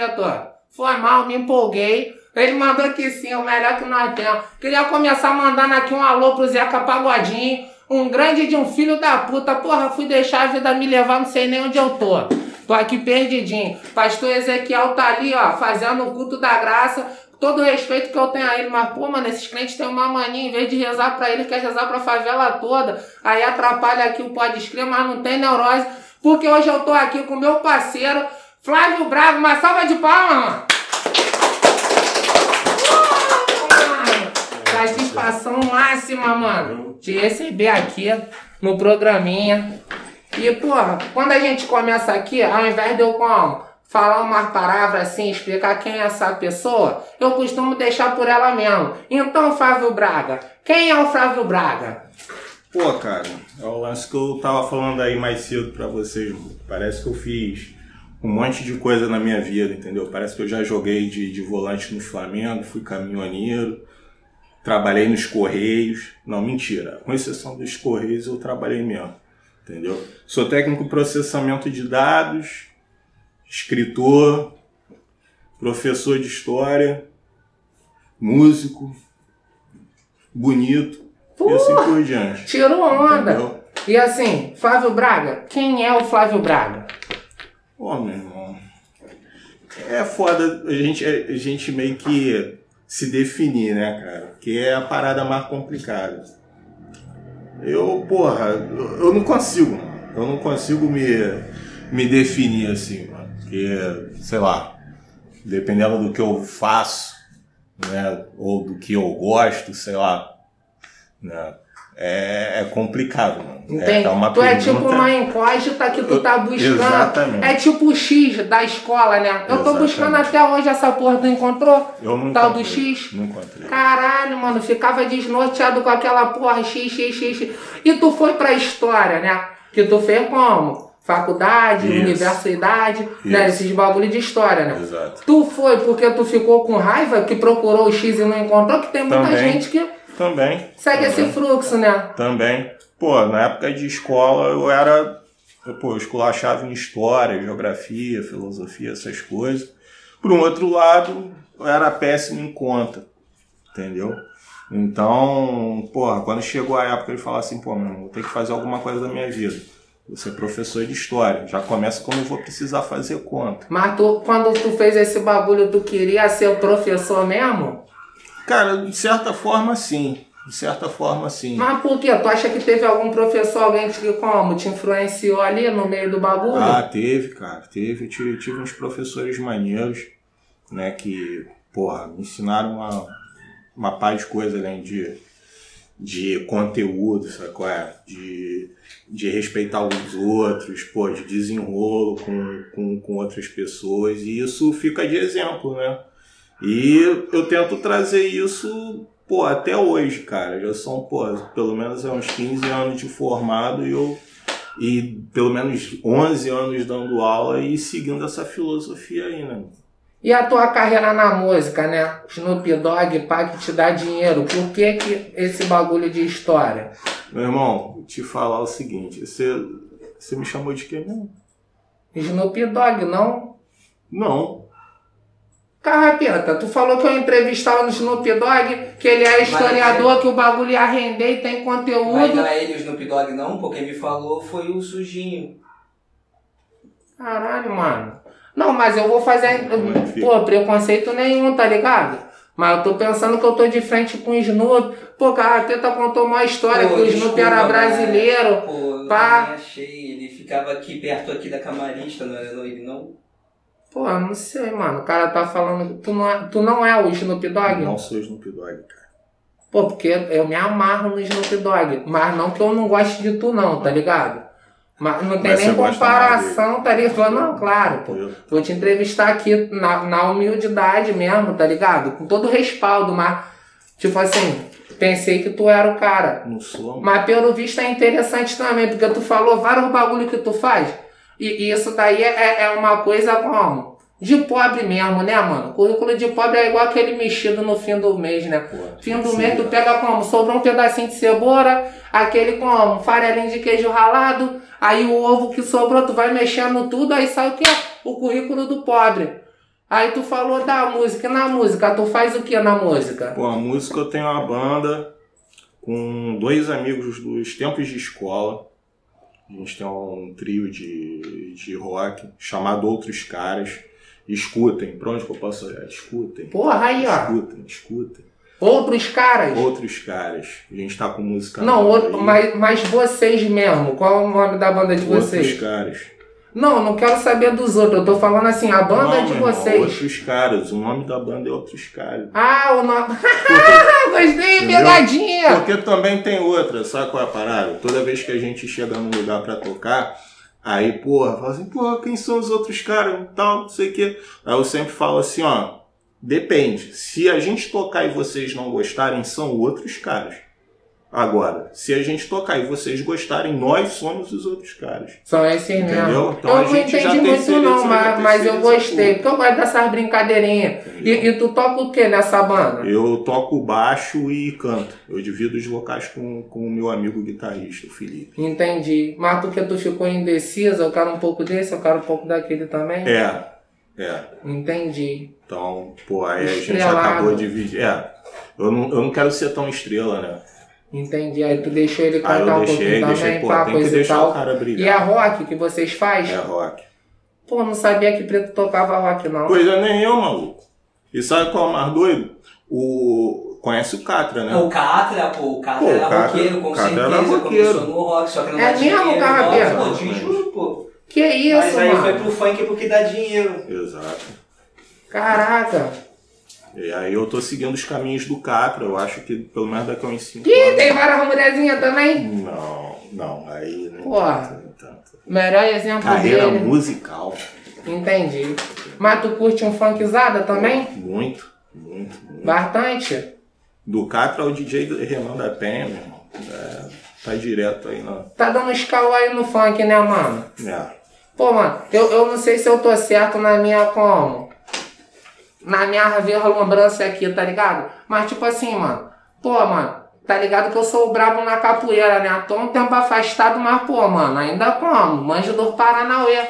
diretor. Foi mal, me empolguei. Ele mandou que sim, o melhor que nós temos. Queria começar mandando aqui um alô pro Zeca Pagodinho. Um grande de um filho da puta. Porra, fui deixar a vida me levar, não sei nem onde eu tô. Tô aqui perdidinho. Pastor Ezequiel tá ali, ó, fazendo o culto da graça. Todo o respeito que eu tenho a ele, mas, pô, mano, esses clientes têm uma mania, em vez de rezar pra ele, quer rezar pra favela toda. Aí atrapalha aqui o pode escrever, mas não tem neurose. Porque hoje eu tô aqui com meu parceiro, Flávio Bravo. Uma salva de palmas, mano. Satisfação máxima, mano, de receber aqui no programinha. E, porra, quando a gente começa aqui, ao invés de eu como, falar uma palavra assim, explicar quem é essa pessoa, eu costumo deixar por ela mesmo. Então, Flávio Braga, quem é o Flávio Braga? Pô, cara, é o lance que eu tava falando aí mais cedo pra vocês. Parece que eu fiz um monte de coisa na minha vida, entendeu? Parece que eu já joguei de, de volante no Flamengo, fui caminhoneiro, trabalhei nos Correios. Não, mentira. Com exceção dos Correios, eu trabalhei mesmo, entendeu? Sou técnico em processamento de dados, escritor, professor de história, músico, bonito e assim por diante. Tirou onda. Entendeu? E assim, Flávio Braga, quem é o Flávio Braga? Ô, meu irmão. É foda a gente, a gente meio que se definir, né, cara? Que é a parada mais complicada. Eu, porra, eu eu não consigo, mano. Eu não consigo me, me definir assim, mano. Porque, sei lá, dependendo do que eu faço, né, ou do que eu gosto, sei lá, né, é, é complicado, mano. Entende? É, uma tu é tipo pergunta- uma incógnita que tu tá buscando. Exatamente. É tipo o X da escola, né? Eu tô Exatamente. buscando até hoje essa porra, tu encontrou? Eu não Tal do encontrei, X? Não encontrei. Caralho, mano, ficava desnorteado com aquela porra X, X, X, X. E tu foi pra história, né? Que tu fez como? Faculdade, Isso. universidade, né? Isso. Esses bagulho de história, né? Exato. Tu foi porque tu ficou com raiva, que procurou o X e não encontrou, que tem muita Também. gente que Também. segue também. esse fluxo, né? Também. Pô, na época de escola eu era. eu, Pô, eu esculachava em história, geografia, filosofia, essas coisas. Por um outro lado, eu era péssimo em conta. Entendeu? Então, porra, quando chegou a época de falar assim, pô, mano, vou ter que fazer alguma coisa da minha vida. Vou ser professor de história. Já começa quando eu vou precisar fazer conta. Mas tu, quando tu fez esse bagulho, tu queria ser professor mesmo? Cara, de certa forma, sim. De certa forma, sim. Mas por quê? Tu acha que teve algum professor, alguém que como, te influenciou ali no meio do bagulho? Ah, teve, cara, teve. Tive, tive uns professores maneiros, né, que, porra, me ensinaram uma, uma paz de coisa além de, de conteúdo, sabe qual é? De, de respeitar os outros, pô, de desenrolo com, com, com outras pessoas. E isso fica de exemplo, né? E eu tento trazer isso, pô, até hoje, cara. Já são, pô, pelo menos há uns 15 anos de formado e eu e pelo menos 11 anos dando aula e seguindo essa filosofia aí, né? E a tua carreira na música, né? Snoop Dogg, que te dá dinheiro. Por que, que esse bagulho de história? Meu irmão, vou te falar o seguinte, você, você me chamou de quê mesmo? Snoop Dogg, não? Não. Carrapeta, tu falou que eu entrevistava no Snoop Dogg, que ele é historiador, que o bagulho ia render e tem Mas conteúdo. não é ele o Snoop Dogg não, pô. Quem me falou foi o Sujinho. Caralho, mano. Não, mas eu vou fazer. É? Pô, preconceito nenhum, tá ligado? Mas eu tô pensando que eu tô de frente com o Snoop. Pô, Carrapeta contou uma história Pô, que o Snoop desculpa, era né? brasileiro. Pô, eu Pá. achei. Ele ficava aqui perto aqui da camarista, não era ele não? Pô, eu não sei, mano. O cara tá falando. Tu não é, tu não é o Snoop Dogg? Não sou Snoop Dogg, cara. Pô, porque eu me amarro no Snoop Dogg. Mas não que eu não goste de tu, não, tá ligado? Mas não tem Mas nem comparação, tá ligado? Não, claro, pô. Eu- Vou te entrevistar aqui na, na humildade mesmo, tá ligado? Com todo respaldo, mas, tipo assim, pensei que tu era o cara. Não sou. Mas pelo visto é interessante também, porque tu falou vários bagulho que tu faz. E, e isso daí é, é uma coisa como? De pobre mesmo, né, mano? Currículo de pobre é igual aquele mexido no fim do mês, né? Pô, Fim do sim, mês tu cara. pega como? Sobrou um pedacinho de cebola, aquele como? Farelinho de queijo ralado, aí o ovo que sobrou tu vai mexendo tudo, aí sai o quê? O currículo do pobre. Aí tu falou da música. E na música, tu faz o que na música? Pô, a música eu tenho uma banda com dois amigos dos tempos de escola. A gente tem um trio de, de rock chamado Outros Caras. Escutem, pra onde que eu posso olhar? Escutem. Porra, aí, ó. Escutem, escutem. Outros caras? Outros caras. A gente tá com música. Não, outro, mas, mas vocês mesmo. Qual é o nome da banda de Outros vocês? caras. Não, não quero saber dos outros. Eu tô falando assim, a banda Não, de meu irmão, vocês. Outros caras. O nome da banda é Outros Caras. Ah, o nome. Gostei, pegadinha! Porque também tem outra, sabe qual é a parada? Toda vez que a gente chega num lugar pra tocar, aí, porra, fala assim, porra, quem são os outros caras tal, não sei o quê. Aí eu sempre falo assim, ó, depende. Se a gente tocar e vocês não gostarem, são outros caras. Agora, se a gente tocar e vocês gostarem, nós somos os outros caras. São esses Entendeu? mesmo. Então a eu não gente já entendi muito terceiriza- não, já mas, mas eu gostei. Porque eu gosto dessas brincadeirinhas. E, e tu toca o que nessa banda? Eu toco baixo e canto. Eu divido os vocais com, com o meu amigo guitarrista, o Felipe. Entendi. Mas porque tu ficou indeciso, eu quero um pouco desse, eu quero um pouco daquele também? É, é. Entendi. Então, pô, aí a gente Estrelado. acabou de dividir. É, eu não, eu não quero ser tão estrela, né? Entendi. Aí tu deixou ele cantar um deixei, pouquinho deixei, também, pô, pá, coisa e tal. o cara E é brilhar. rock que vocês fazem? É rock. Pô, não sabia que preto tocava rock, não. Coisa nem eu, maluco. E sabe qual é o mais doido? O... Conhece o Catra, né? O Catra, pô, o Catra Pô, era Catra- roqueiro, com o Catra era certeza. roqueiro. Começou no rock, só que não É dá dinheiro. mesmo? Nossa, Pô, te juro, pô. Que isso, Mas aí mano? foi pro funk porque dá dinheiro. Exato. Caraca. E aí eu tô seguindo os caminhos do Catra. Eu acho que pelo menos daqui a uns 5 Ih, anos. tem várias mulherzinhas também? Não, não. Aí não Porra. tanto, não tanto. Melhor exemplo Carreira dele. musical. Entendi. Mas tu curte um funkzada também? Muito, muito, muito. Bastante? Do Catra ao DJ Renan da Penha, meu irmão. É, tá direto aí na. Tá dando uns caô aí no funk, né, mano? É. Pô, mano, eu, eu não sei se eu tô certo na minha como. Na minha verlumbrância aqui, tá ligado? Mas tipo assim, mano. Pô, mano, tá ligado que eu sou o brabo na capoeira, né? Tô um tempo afastado, mas, pô, mano, ainda como? Manjo do Paranauê.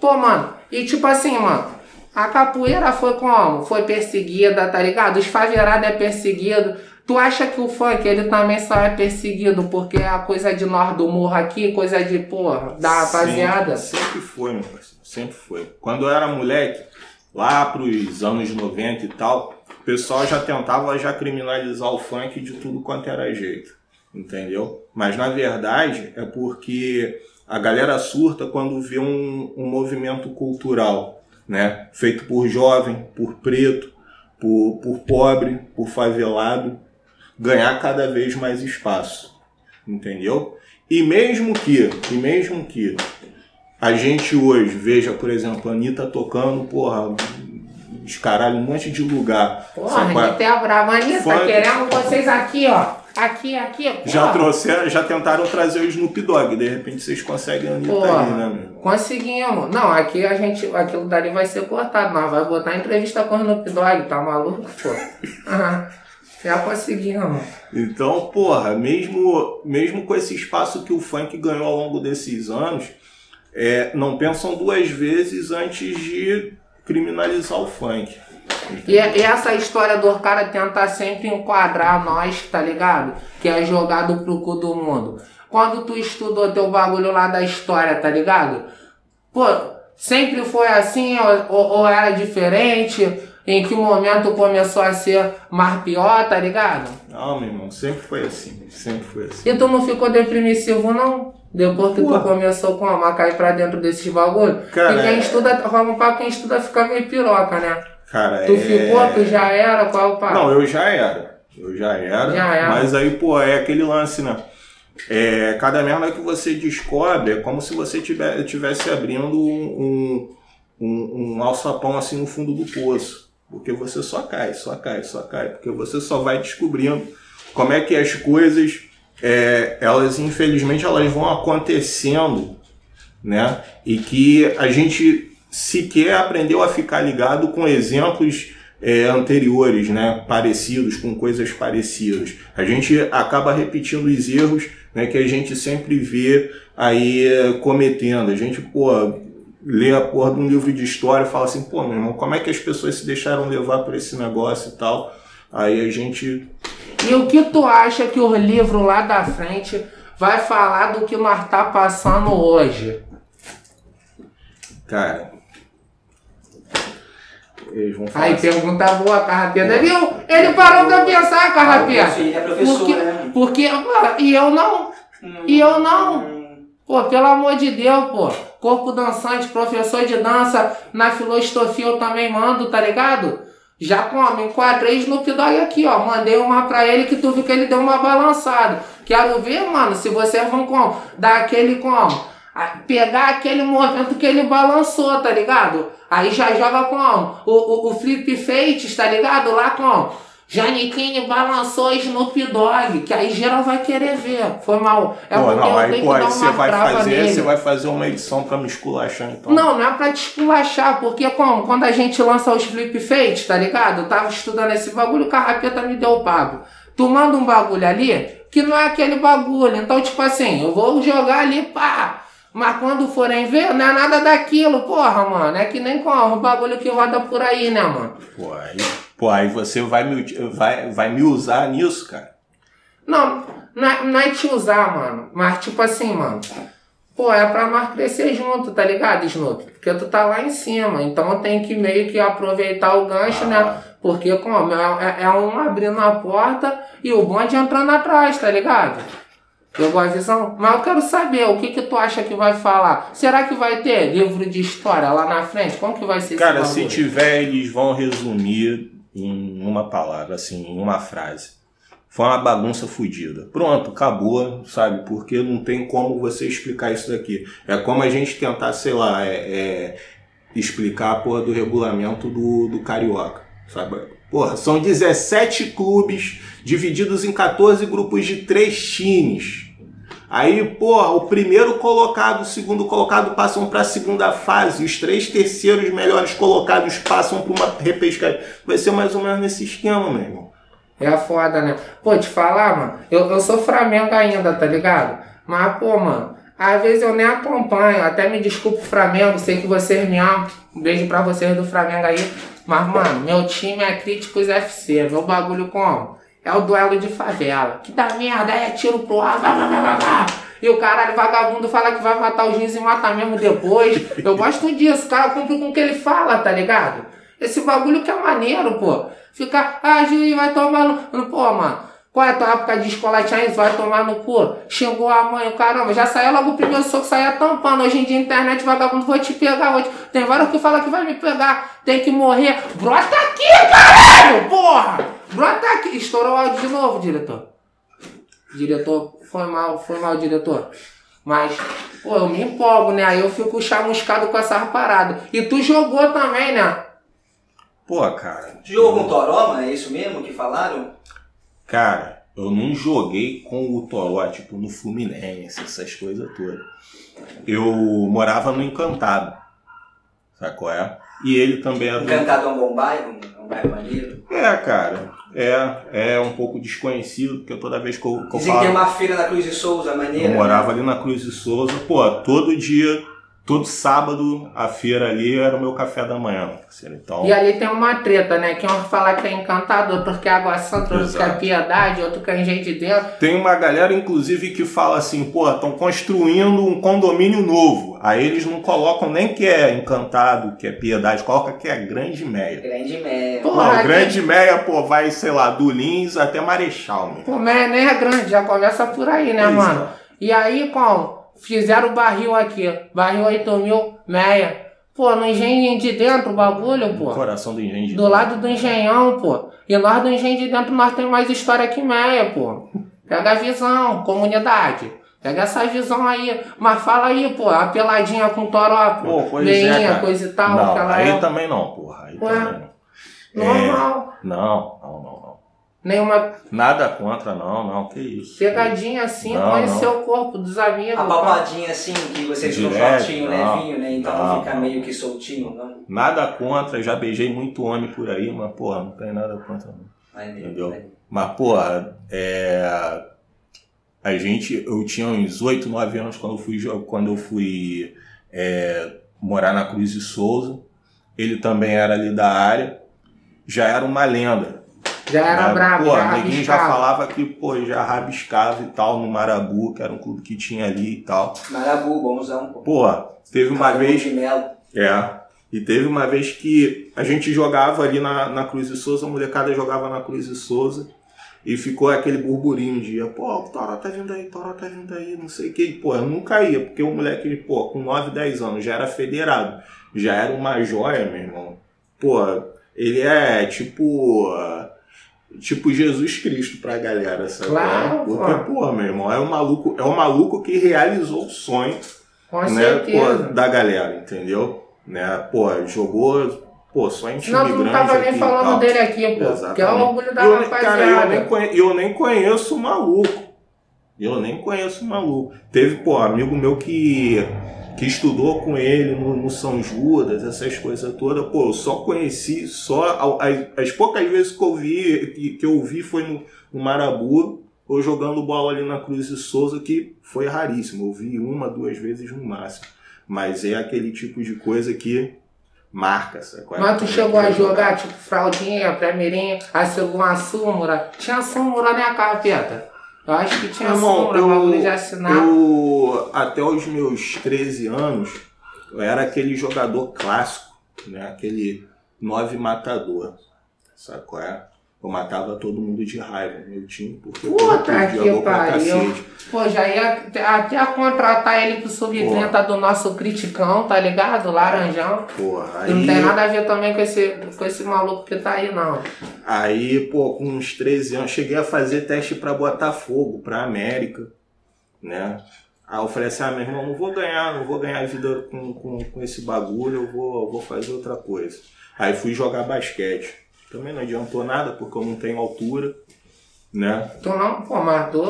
Pô, mano, e tipo assim, mano. A capoeira foi como? Foi perseguida, tá ligado? Os favelados é perseguido. Tu acha que o funk, ele também só é perseguido porque é a coisa de nós do morro aqui, coisa de, porra, da rapaziada? Sempre, sempre foi, meu parceiro. Sempre foi. Quando eu era moleque, lá pros anos 90 e tal, o pessoal já tentava já criminalizar o funk de tudo quanto era jeito. Entendeu? Mas na verdade é porque a galera surta quando vê um, um movimento cultural, né? Feito por jovem, por preto, por, por pobre, por favelado, ganhar cada vez mais espaço. Entendeu? E mesmo que, e mesmo que a gente hoje veja, por exemplo, a Anitta tocando, porra, os caralho, um monte de lugar. Porra, é? Anitta é a brava. Anitta, Funk. queremos vocês aqui, ó. Aqui, aqui, porra. Já trouxeram, já tentaram trazer o Snoop Dogg, de repente vocês conseguem a Anitta Porra. aí, né, meu? Conseguimos. Não, aqui a gente, aquilo dali vai ser cortado, mas vai botar entrevista com o Snoop Dogg, tá maluco, pô? Já conseguimos. Então, porra, mesmo, mesmo com esse espaço que o funk ganhou ao longo desses anos, é, não pensam duas vezes antes de criminalizar o funk. E, e essa história do cara tentar sempre enquadrar nós, tá ligado? Que é jogado pro cu do mundo. Quando tu estudou teu bagulho lá da história, tá ligado? Pô, sempre foi assim ou, ou- ou era diferente? Em que momento começou a ser mais pior, tá ligado? Não, meu irmão, sempre foi assim. Sempre foi assim. E tu não ficou deprimissivo, não? Depois que Porra. tu começou como a cair pra dentro desses bagulho? Cara, e quem é- estuda, rola um papo, quem estuda fica meio piroca, né? Cara, Tu é... ficou, tu já era, qual é o papo? Não, eu já era. Eu já era. Já era. Mas aí, pô, é aquele lance, né? É, cada merda que você descobre é como se você tivesse abrindo um, um, um alçapão assim no fundo do poço. Porque você só cai, só cai, só cai. Porque você só vai descobrindo como é que as coisas, é, elas infelizmente, elas vão acontecendo, né? E que a gente sequer aprendeu a ficar ligado com exemplos é, anteriores, né, parecidos, com coisas parecidas. A gente acaba repetindo os erros né, que a gente sempre vê aí cometendo. A gente, pô, lê a porra de um livro de história e fala assim, pô, meu irmão, como é que as pessoas se deixaram levar por esse negócio e tal? Aí a gente. E o que tu acha que o livro lá da frente vai falar do que nós tá passando hoje? Cara. Eles vão falar Aí assim, pergunta boa, Carrapeira. Viu? Ele parou pra pensar, Carrapeira. Ele é professor, Porque, né? porque, e eu não. E eu não. Pô, pelo amor de Deus, pô. Corpo dançante, professor de dança, na filosofia eu também mando, tá ligado? Já como, enquadrei Snoop Dogg aqui, ó. Mandei uma pra ele que tu viu que ele deu uma balançada. Quero ver, mano, se vocês vão como? Dar aquele como? Pegar aquele movimento que ele balançou, tá ligado? Aí já joga como? O, o, o flip fates, tá ligado? Lá como? Janiquine balançou Snoop Dogg, que aí geral vai querer ver. Foi mal. É pô, não, eu aí, pô, aí você vai fazer, nele. você vai fazer uma edição pra me esculachar, então. Não, não é pra te esculachar, porque como? Quando a gente lança os flip fates, tá ligado? Eu tava estudando esse bagulho, o carrapeta me deu o papo. Tu manda um bagulho ali, que não é aquele bagulho. Então, tipo assim, eu vou jogar ali, pá. Mas quando forem ver, não é nada daquilo, porra, mano. É que nem como, o bagulho que roda por aí, né, mano? Pô, aí, pô, aí você vai me, vai, vai me usar nisso, cara. Não, não é, não é te usar, mano. Mas tipo assim, mano. Pô, é pra nós crescer junto, tá ligado, Snoop? Porque tu tá lá em cima. Então tem que meio que aproveitar o gancho, Ah. né? Porque como? É, é- é um abrindo a porta e o bonde entrando atrás, tá ligado? Pegou a visão? Mas eu quero saber, o que que tu acha que vai falar? Será que vai ter livro de história lá na frente? Como que vai ser Cara, se bagulho? tiver, eles vão resumir em uma palavra, assim, em uma frase. Foi uma bagunça fodida. Pronto, acabou, sabe? Porque não tem como você explicar isso daqui. É como a gente tentar, sei lá, é, é, explicar a porra do regulamento do, do Carioca, sabe? Porra, são 17 clubes divididos em 14 grupos de 3 times. Aí, porra, o primeiro colocado, o segundo colocado passam para a segunda fase, os três terceiros melhores colocados passam para uma repescagem. Vai ser mais ou menos nesse esquema, meu irmão. É foda, né? Pô, te falar, mano, eu, eu sou Flamengo ainda, tá ligado? Mas, pô, mano, às vezes eu nem acompanho, até me desculpe Flamengo, sei que vocês me amam, um beijo pra vocês do Flamengo aí. Mas, mano, meu time é Críticos FC, meu bagulho como? É o duelo de favela. Que da merda, é tiro pro ar, vá, vá, vá, vá, vá. E o caralho vagabundo fala que vai matar o juiz e mata mesmo depois. Eu gosto disso, cara cumpre com o que ele fala, tá ligado? Esse bagulho que é maneiro, pô. Ficar, ah, juiz vai tomar no. Pô, mano, qual é a tua época de escola tinha isso? Vai tomar no cu. Xingou a mãe, caramba. Já saiu logo o primeiro soco, saia tampando. Hoje em dia, internet, vagabundo, vou te pegar. Vou te... Tem vários que falam que vai me pegar. Tem que morrer. Brota aqui, caralho, porra! Brota aqui. Estourou o áudio de novo, diretor. Diretor, foi mal, foi mal, diretor. Mas, pô, eu me empolgo, né? Aí eu fico chamuscado com essas paradas. E tu jogou também, né? Pô, cara. Jogo com Toró, é isso mesmo que falaram? Cara, eu não joguei com o Toró, tipo, no Fluminense, essas coisas todas. Eu morava no Encantado. Sabe qual é? E ele também era. do- Encantado é um bom bairro, um- é um bairro maneiro. É, cara. É, é um pouco desconhecido, porque toda vez que eu, que eu Dizem que tem falo. uma feira da Cruz de Souza maneira. Eu morava ali na Cruz de Souza, pô, todo dia, todo sábado, a feira ali era o meu café da manhã. Então, E ali tem uma treta, né? Que um fala que é encantado, outro que é água santa, outro que é piedade, outro que é engenho de dentro. tem uma galera, inclusive, que fala assim, pô, estão construindo um condomínio novo. Aí eles não colocam nem que é encantado, que é piedade, coloca que é grande meia. Grande. Pô, Não, grande meia, pô, vai, sei lá, do Lins até Marechal, meu. Pô, mas nem é grande, já começa por aí, né, Pois mano? é. E aí, como? Fizeram o barril aqui. Barril 8 mil, meia. Pô, no engenho de dentro o bagulho, pô. coração do engenho de Do lado do engenhão, pô. E nós do engenho de dentro, nós temos mais história que meia, pô. Pega a visão, comunidade. Pega essa visão aí. Mas fala aí, pô, a peladinha com toró, pô. Pô, é, Meinha, cara. coisa e tal, Não, aquela aí época. também não, porra. Aí Ué. também não. Normal. Não, não, não, não. Nenhuma Nada contra, não, não, que isso. pegadinha assim, Não, conhecer não. o corpo dos amigos. A pá. palpadinha assim, que vocês ficam Direto, shortinho, levinho, né? Então Não, não fica meio que soltinho, não. Nada contra, já beijei muito homem por aí, mas, porra, não tem nada contra, não. Entendeu? Mas, porra, é. A gente. Eu tinha uns 8, 9 anos quando eu fui, quando eu fui é, morar na Cruz de Souza. Ele também era ali da área. Já era uma lenda. Já era né? brabo, Pô, já ninguém já falava que, pô, já rabiscava e tal no Marabu, que era um clube que tinha ali e tal. Marabu, bonzão, pô. Pô, teve uma vez. de mel. É. E teve uma vez que a gente jogava ali na, na Cruz de Souza, a molecada jogava na Cruz de Souza. E ficou aquele burburinho de, pô, o Toró tá vindo aí, o Toró tá vindo aí, não sei o que. E, pô, eu nunca ia, porque o moleque, pô, com 9, 10 anos, já era federado. Já era uma joia, meu irmão. Pô, ele é tipo. Tipo Jesus Cristo pra galera, sabe? Claro, Porque, pô, meu irmão, é um maluco, é um maluco que realizou o sonho Com né, certeza. pô, da galera, entendeu? Né, pô, jogou, pô, só em time tu não tava nem aqui falando tal. dele aqui, pô. Exatamente. Que é o orgulho da eu, Cara, eu nem, rapaziada. conhe- eu nem conheço o maluco. Eu nem conheço o maluco. Teve, pô, amigo meu que, que estudou com ele no, no São Judas, essas coisas todas. Pô, eu só conheci, só as, as poucas vezes que eu vi, que, que eu vi foi no, no Marabu, ou jogando bola ali na Cruz de Souza, que foi raríssimo. Eu vi uma, duas vezes no máximo. Mas é aquele tipo de coisa que marca, sabe? é? Mas tu é chegou a vai jogar, tipo, fraldinha, aí chegou uma súmula. Tinha súmula, né, capeta? Eu acho que tinha Irmão, súmula, bagulho de assinar. eu, até os meus 13 anos, eu era aquele jogador clássico, né? Aquele nove matador. Sabe qual é? Eu matava todo mundo de raiva meu time, porque eu Puta perdia que pariu. Pô, já ia até- contratar ele pro sub-30 do nosso criticão, tá ligado? Laranjão. Porra, E não tem aí, nada a ver também com esse, com esse maluco que tá aí, não. aí, pô, com uns 13 anos, cheguei a fazer teste pra Botafogo, pra América, né? Aí eu falei assim, ah, meu irmão, não vou ganhar, não vou ganhar vida com, com, com esse bagulho, eu vou, vou fazer outra coisa. Aí fui jogar basquete. Também não adiantou nada, porque eu não tenho altura, né? Tu não, pô, mas tu.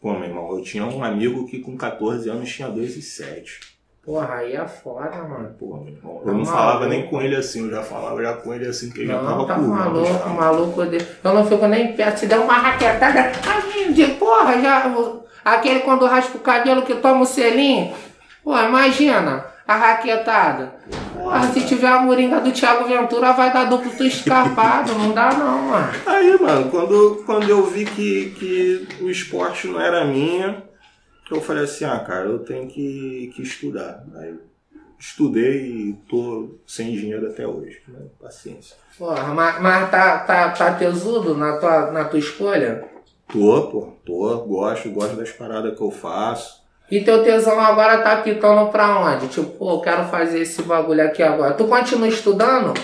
Pô, meu irmão, eu tinha um amigo que com 14 anos tinha 2,7. Porra, aí é foda, mano. Pô, meu irmão, Tá eu não falava maluco. nem com ele assim, eu já falava já com ele assim, que ele já Não, tava tá curvando maluco, já. maluco. Eu não fico nem perto. Se der uma raquetada, ai, de porra, já. Aquele quando raspa o cabelo que toma o selinho. Pô, imagina a raquetada. Porra, se tiver a moringa do Thiago Ventura, vai dar duplo tu escapado. Não dá não, mano. Aí, mano, quando, quando eu vi que, que o esporte não era minha, eu falei assim, ah, cara, eu tenho que, que estudar. Aí estudei e tô sem dinheiro até hoje, né? Paciência. Porra, mas, mas tá, tá, tá tesudo na tua, na tua escolha? Tô, pô, tô, gosto, gosto das paradas que eu faço. E teu tesão agora tá pitando pra onde? Tipo, pô, eu quero fazer esse bagulho aqui agora. Tu continua estudando?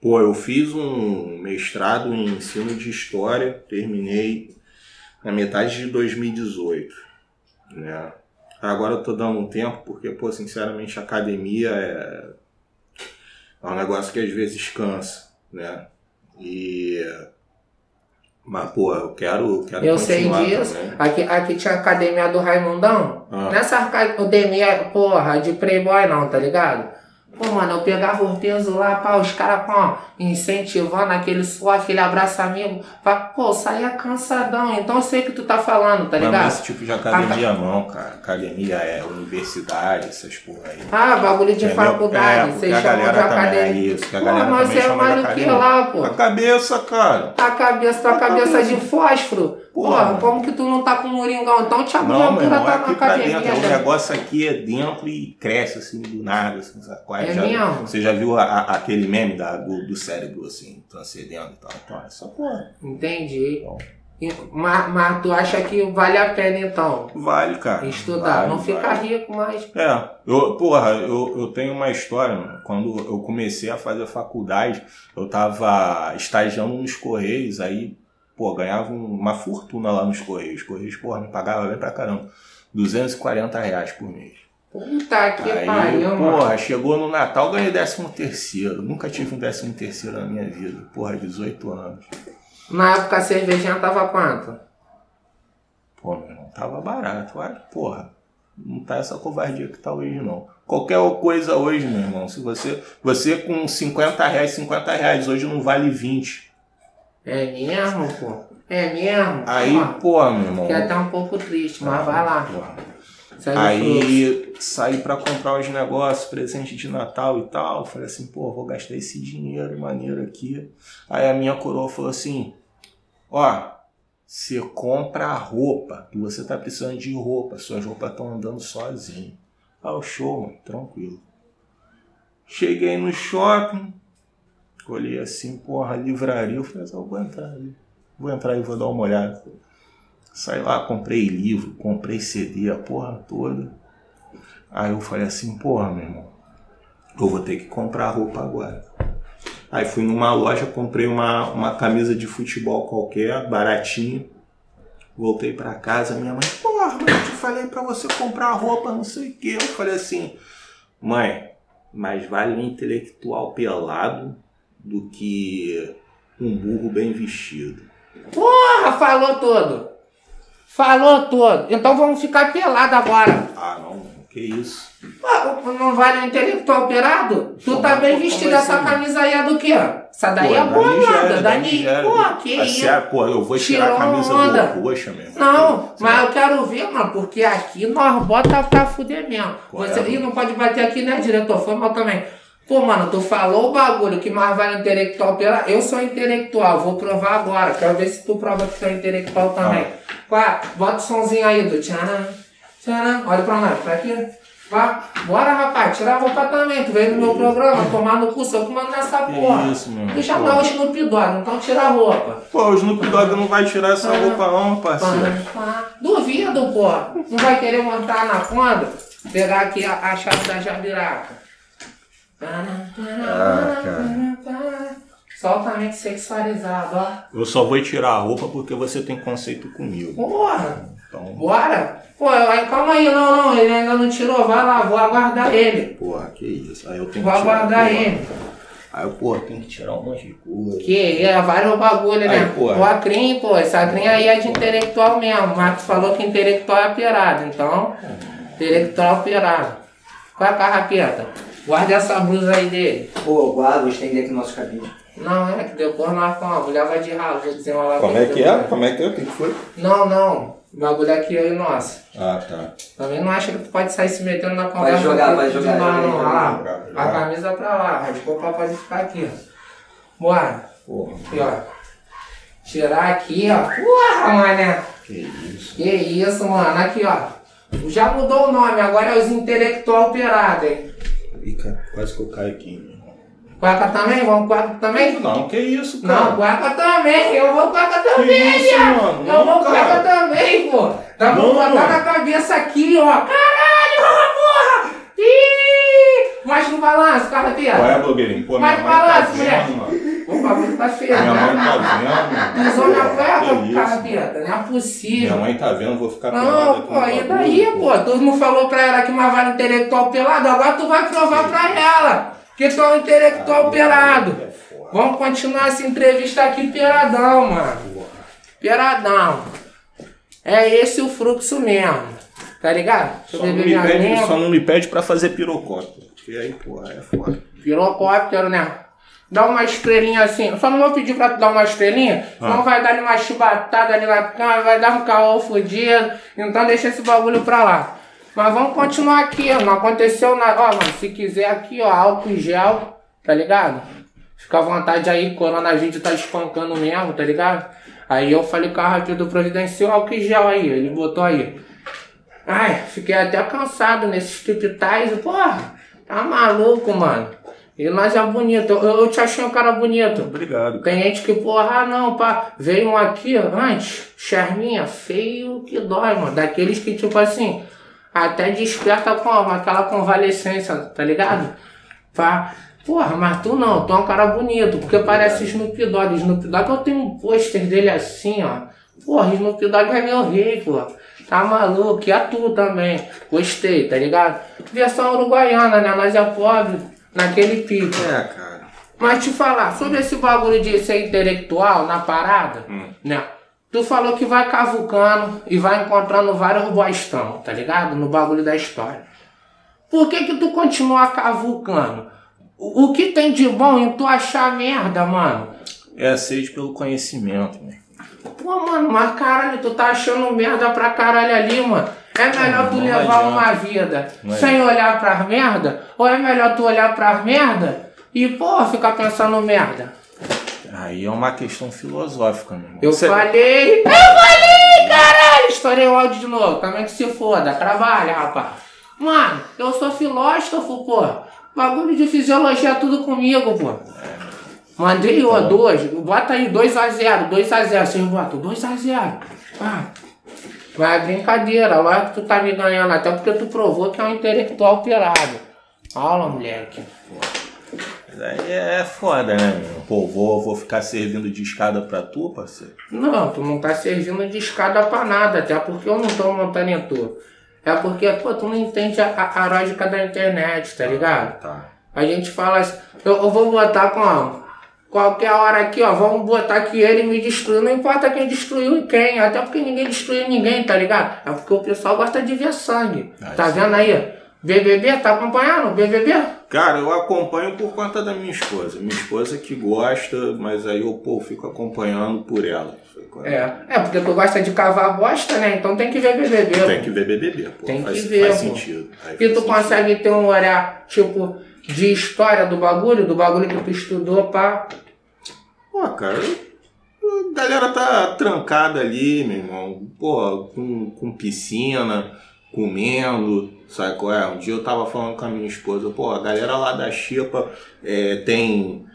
Pô, eu fiz um mestrado em ensino de história, terminei na metade de 2018, né? Agora eu tô dando um tempo porque, pô, sinceramente, academia é, é um negócio que às vezes cansa, né? E mas pô, eu quero, quero Eu sei disso. também. Aqui, aqui tinha a academia do Raimundão. Ah. Nessa academia, porra, de playboy não, tá ligado? Pô, mano, eu pegava o peso lá, pá, os caras, pô, incentivando aquele suor, aquele abraço amigo. Pá, pô, saía cansadão. Então eu sei o que tu tá falando, tá Mas não é ligado? esse tipo de academia não, cara. Academia é universidade, essas porra aí. Ah, bagulho de Entendeu? faculdade. É, Vocês a chamam de também academia. é isso, que a Pô, galera mas você é mais o que lá, pô? A cabeça, cara. A cabeça, tua cabeça de fósforo. Porra, mano. como que tu não tá com o Moringão? Então o Thiago Não, Ventura irmão, é tá na academia. dentro. O né? negócio aqui é dentro e cresce assim do nada. Assim, É já, mesmo? Você já viu a- a- aquele meme da, do, do cérebro assim, transcendendo e tal? Então, essa porra. Entendi. Então, Mas, mas tu acha que vale a pena então vale, cara. estudar? Vale, não fica vale. rico, mas. É, eu, porra, eu, eu tenho uma história, mano. Quando eu comecei a fazer faculdade, eu tava estagiando nos Correios, aí, pô, ganhava um- uma fortuna lá nos Correios. Os Correios, porra, me pagava bem pra caramba. 240 reais por mês. Puta que Aí, pariu, mano. porra, chegou no Natal, ganhei 13 terceiro. Nunca tive um 13 terceiro na minha vida. Porra, 18 anos. Na época a cervejinha tava quanto? Pô, meu irmão, tava barato. Olha, porra, não tá essa covardia que tá hoje, não. Qualquer coisa hoje, meu irmão, se você, você com 50 reais, 50 reais hoje não vale 20. É mesmo, pô? É mesmo? Aí, porra, meu irmão. Fiquei até um pouco triste, mas vai lá. Aí saí pra comprar os negócios, presente de Natal e tal. Falei assim, pô, vou gastar esse dinheiro maneiro aqui. Aí a minha coroa falou assim: ó, você compra a roupa, que você tá precisando de roupa, suas roupas estão andando sozinho. Ah, o show, mano, tranquilo. Cheguei no shopping, olhei assim, porra, livraria. Eu falei eu vou entrar ali. Vou entrar e vou dar uma olhada. Saí lá, comprei livro, comprei CD, a porra toda. Aí eu falei assim, porra, meu irmão, eu vou ter que comprar roupa agora. Aí fui numa loja, comprei uma, uma camisa de futebol qualquer, baratinha. Voltei pra casa, minha mãe, porra, mas eu te falei pra você comprar roupa, não sei o que. Eu falei assim, mãe, mais vale um intelectual pelado do que um burro bem vestido. Porra, falou tudo. Falou tudo. Então vamos ficar pelado agora. Ah, não, que isso. Pô, não vale o intelectual operado? Tu tá bem vestido, essa camisa aí é do quê? Essa daí é Pô, boa Nigéria, nada, da da Ni- Nigéria. Pô, que isso? ah, pô, eu vou tirar a camisa onda. do roxa mesmo. Não, Sim. mas eu quero ver, mano, porque aqui nós bota pra fuder mesmo. É, Você, mano? Ih, não pode bater aqui, né, diretor? Foi mal também. Pô, mano, tu falou o bagulho que mais vale intelectual pela. Eu sou intelectual, vou provar agora. Quero ver se tu prova que tu é intelectual também. Ah. Qual? Bota o somzinho aí do tcharam, tcharam. Olha pra nós, pra aqui. Vá. Bora, rapaz, tira a roupa também. Tu veio no meu programa, tomar no cu, sou que mando nessa porra. isso, meu. Tu Pô. chamar o Snoop Dogg, então tira a roupa. Pô, o Snoop Dogg não vai tirar essa Ah. roupa não, parceiro. Duvido, pô. Não vai querer montar na conda? Pegar aqui a, a chave da jabiraca. Ah, cara. Soltamente sexualizado, ó. Eu só vou tirar a roupa porque você tem conceito comigo. Porra, Então, bora. Pô, aí, calma aí, não, não, ele ainda não tirou, vai lá, vou aguardar ele. porra, que isso. Aí eu tenho Vou que tirar. aguardar porra. ele. Aí eu, porra, tenho que tirar um monte de coisa. Que é vários bagulho, né? Aí, porra. o Acrim, pô, esse Acrim aí é de intelectual mesmo. O Marcos falou que intelectual é pirado, então, intelectual pirado. Qual é a carraqueta? Guarda essa blusa aí dele. Pô, guarda, vou estender aqui no nosso cabide. Não, é que depois nós com a mulher vai de ralo, vou desenrolar Como com é que é? Como é que é? O que foi? Não, não. O bagulho aqui é nosso. Ah, tá. Também não acha que tu pode sair se metendo na conversa. jogar, vai de jogar, lá, joga aí, não. joga Olha aí, lá. A camisa pra lá, a roupa pode ficar aqui, ó. Bora. Porra, Aqui, ó. Tirar aqui, ó. Porra, mané. que isso. Que isso, mano. Aqui, ó. Já mudou o nome, agora é os intelectual operado, hein? Ih, cara, quase que eu caio aqui. Cueca também? Vamos cueca também? Não, que isso, cara. Não, cueca também. Eu vou cueca também, isso, viado. mano? Eu Não, vou cueca cara. também, pô. Dá pra Não, botar na cabeça aqui, ó. Caralho, porra. Ih! Mais no balanço, cara, Qual é, blogueirinho? Pô, mãe lá, tá mulher. vendo, mano. O bagulho tá feio, Minha mãe tá vendo. Pisou na Pô, cueca, que cara, piada. Não é Minha possível. mãe tá vendo, vou ficar pelado Não, pô, e daí, pô? Tu não falou pra ela que mais vale intelectual pelado? Agora tu vai provar pra ela que tu é um intelectual Aí, pelado. é. Vamos continuar essa entrevista aqui peladão, mano. Peladão. É esse o fluxo mesmo. Tá ligado? Só não, minha pede, só não me pede pra fazer pirocóptero. Porque aí, porra, é foda. Pirocóptero, né? Dá uma estrelinha assim. Eu só não vou pedir pra tu dar uma estrelinha, Ah. senão vai dar uma chibatada ali na cama, vai dar um caô fudido. Então deixa esse bagulho pra lá. Mas vamos continuar aqui, ó. Não aconteceu nada. Ó, mano, se quiser aqui, ó, álcool em gel, tá ligado? Fica à vontade aí, coronavírus tá espancando mesmo, tá ligado? Aí eu falei com a Rápido Providencial álcool em gel aí, ele botou aí. Ai, fiquei até cansado nesses pipitais. Porra, tá maluco, mano. E nós é bonito. Eu, eu te achei um cara bonito. Obrigado. Tem gente que, porra, ah, não, pá. Veio um aqui antes, charminha, feio que dói, mano. Daqueles que, tipo assim, até desperta com aquela convalescência, tá ligado? Pá. Porra, mas tu não, tu é um cara bonito, porque parece Snoop Dogg. Snoop Dogg, eu tenho um pôster dele assim, ó. Porra, Snoop Dogg é meu rei, pô. Tá maluco, e a tu também. Gostei, tá ligado? Versão uruguaiana, né? Nós é pobre, naquele pico. É, cara. Mas te falar, sobre esse bagulho de ser intelectual na parada, Hum. né? Tu falou que vai cavucando e vai encontrando vários bostão, tá ligado? No bagulho da história. Por que que tu continua cavucando? O, o que tem de bom em tu achar merda, mano? É a sede pelo conhecimento, né? Pô, mano, mas caralho, tu tá achando merda pra caralho ali, mano. É melhor tu levar uma vida sem olhar pras merda? Ou é melhor tu olhar pras merda e, pô, ficar pensando merda? Aí é uma questão filosófica, meu irmão. Eu Você- falei, eu falei, caralho! Estourei o áudio de novo, também que se foda, trabalha, rapaz. Mano, eu sou filósofo, pô. Bagulho de fisiologia é tudo comigo, pô. Mandei o dois, bota aí 2x0, 2x0, vocês botam 2x0. Ah. Mas é brincadeira, lá que tu tá me ganhando, até porque tu provou que é um intelectual pirado. Aula, moleque. Aí é foda, né, meu? Pô, vou, vou ficar servindo de escada pra tu, parceiro? Não, tu não tá servindo de escada pra nada, até porque eu não tô montando em tu. É porque, pô, tu não entende a, a, a lógica da internet, tá ligado? Tá. A gente fala assim, eu, eu vou botar como? Qualquer hora aqui, ó, vamos botar que ele me destruiu, não importa quem destruiu e quem, até porque ninguém destruiu ninguém, tá ligado? É porque o pessoal gosta de ver sangue. Ah, tá sim. vendo aí? BBB, tá acompanhando? BBB? Cara, eu acompanho por conta da minha esposa. Minha esposa que gosta, mas aí eu, pô, fico acompanhando por ela. É, é porque tu gosta de cavar bosta, né? Então tem que ver BBB. Tem que ver BBB, pô. Tem que faz, ver, faz pô. sentido. Aí E tu sentido. consegue ter um olhar, tipo, de história do bagulho, do bagulho que tu estudou pra. Pô, cara, a galera tá trancada ali, meu irmão. Pô, com, com piscina, comendo, sabe qual é? Um dia eu tava falando com a minha esposa, pô, a galera lá da Chipa é, tem,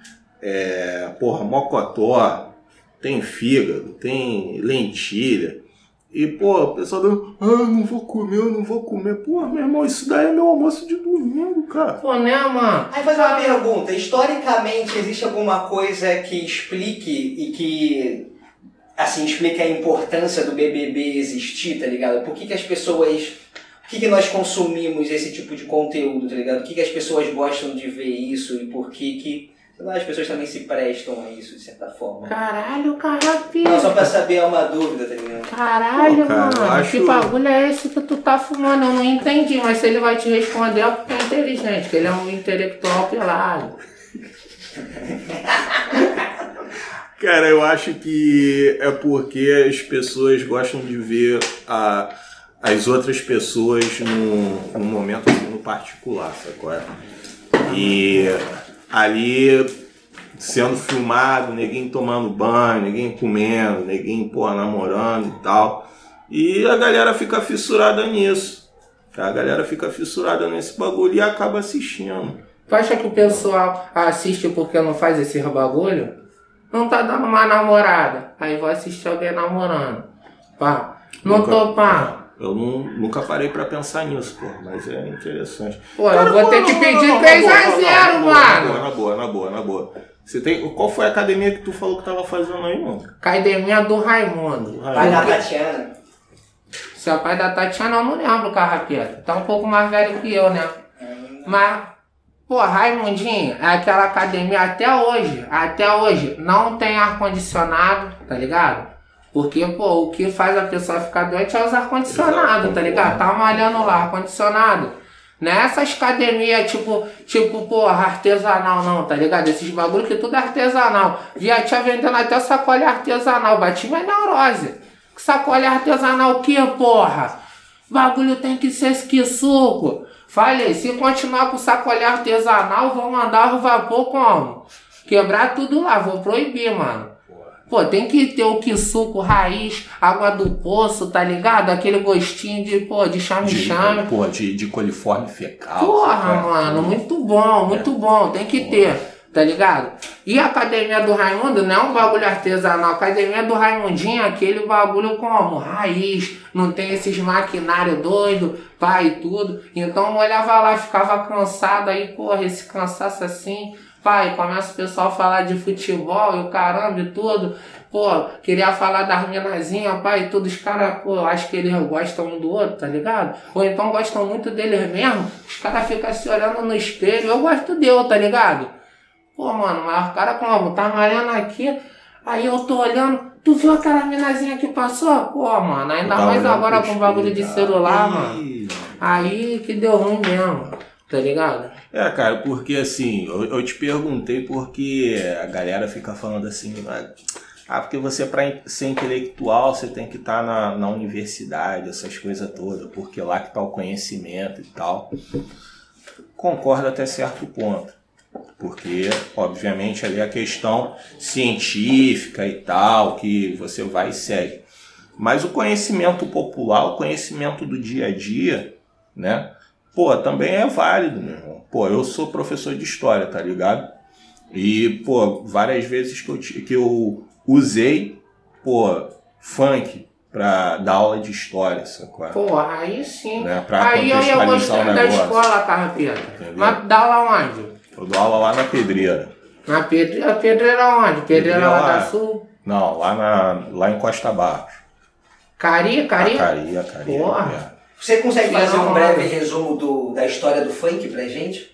é, porra, mocotó, tem fígado, tem lentilha. E, pô, o pessoal dando, ah, não vou comer, eu não vou comer. Pô, meu irmão, isso daí é meu almoço de domingo, cara. Pô, né, mano? Aí faz uma pergunta, historicamente existe alguma coisa que explique e que assim explique a importância do BBB existir, tá ligado? Por que, que as pessoas, por que, que nós consumimos esse tipo de conteúdo, tá ligado? Por que, que as pessoas gostam de ver isso e por que que sei lá, as pessoas também se prestam a isso de certa forma? Caralho, carrapi. Não, só pra saber é uma dúvida, tá ligado? Caralho, Pô, cara, eu mano. acho- Que bagulho é esse que tu tá fumando? Eu não entendi, mas se ele vai te responder é porque é inteligente, que ele é um intelectual pelado. Cara, eu acho que é porque as pessoas gostam de ver a, as outras pessoas num, num momento assim, no particular, sacou? E ali sendo filmado, ninguém tomando banho, ninguém comendo, ninguém, pô, namorando e tal. E a galera fica fissurada nisso. A galera fica fissurada nesse bagulho e acaba assistindo. Tu acha que o pessoal assiste porque não faz esse bagulho? Não tá dando uma namorada. Aí vou assistir alguém namorando. Pá. Não Nunca- tô pá. Eu não, nunca parei pra pensar nisso, pô, mas é interessante. Pô, eu vou ter que pedir 3x0, mano. Na boa, na boa, na boa, na boa. Você tem, qual foi a academia que tu falou que tava fazendo aí, mano? Academia do Raimundo. Pai da Tatiana. Se é pai da Tatiana, eu não lembro, carrapeiro. Tá um pouco mais velho que eu, né? Mas, pô, Raimundinho é aquela academia até hoje, até hoje, não tem ar-condicionado, tá ligado? Porque, pô, o que faz a pessoa ficar doente é os ar-condicionado, tá ligado? Tá malhando lá, ar-condicionado. Não é essas academias, tipo, tipo, porra, artesanal não, tá ligado? Esses bagulho que tudo é artesanal. Vi a tia vendendo até sacola artesanal, bati minha neurose. Que sacola artesanal o que, porra? Bagulho tem que ser que suco. Falei, se continuar com sacolé artesanal, vou mandar o vapor como? Quebrar tudo lá, vou proibir, mano. Pô, tem que ter o que suco raiz, água do poço, tá ligado? Aquele gostinho de, pô, de chame-chame. pô, de, de coliforme fecal. Porra, mano, muito bom, muito bom, tem que ter, tá ligado? E a academia do Raimundo não é um bagulho artesanal, a academia do Raimundinho é aquele bagulho como raiz, não tem esses maquinários doido, pá e tudo. Então eu olhava lá, ficava cansado aí, porra, esse cansaço assim. Pai, começa o pessoal a falar de futebol e o caramba e tudo. Pô, queria falar das minazinhas, pai, tudo. Os caras, pô, acho que eles gostam um do outro, tá ligado? Ou então gostam muito deles mesmo. Os caras ficam se olhando no espelho. Eu gosto dele, tá ligado? Pô, mano, mas o cara como? Tá malhando aqui. Aí eu tô olhando. Tu viu aquela minazinha que passou? Pô, mano, ainda Tá mais agora com bagulho de celular, mano. Aí que deu ruim mesmo, tá ligado? É, cara, porque assim, eu, eu te perguntei porque a galera fica falando assim, ah, Ah, porque você, para ser intelectual, você tem que estar tá na, na universidade, essas coisas todas, porque lá que está o conhecimento e tal. Concordo até certo ponto. Porque, obviamente, ali é a questão científica e tal, que você vai e segue. Mas o conhecimento popular, o conhecimento do dia a dia, né? Pô, também é válido, meu irmão. Pô, eu sou professor de história, tá ligado? E, pô, várias vezes que eu, que eu usei, pô, funk pra dar aula de história, sacou? Pô, aí sim. Né? Pra aí eu ia gostar da escola, Carrapeta. Mas dá aula onde? Eu dou aula lá na Pedreira. Na Pedreira? Pedreira onde? Pedreira, Pedreira lá, da Sul? Não, lá, na, lá em Costa Barros. Caria, Caria? Caria, Caria. Porra. É. Você consegue fazer um breve resumo do, da história do funk pra gente?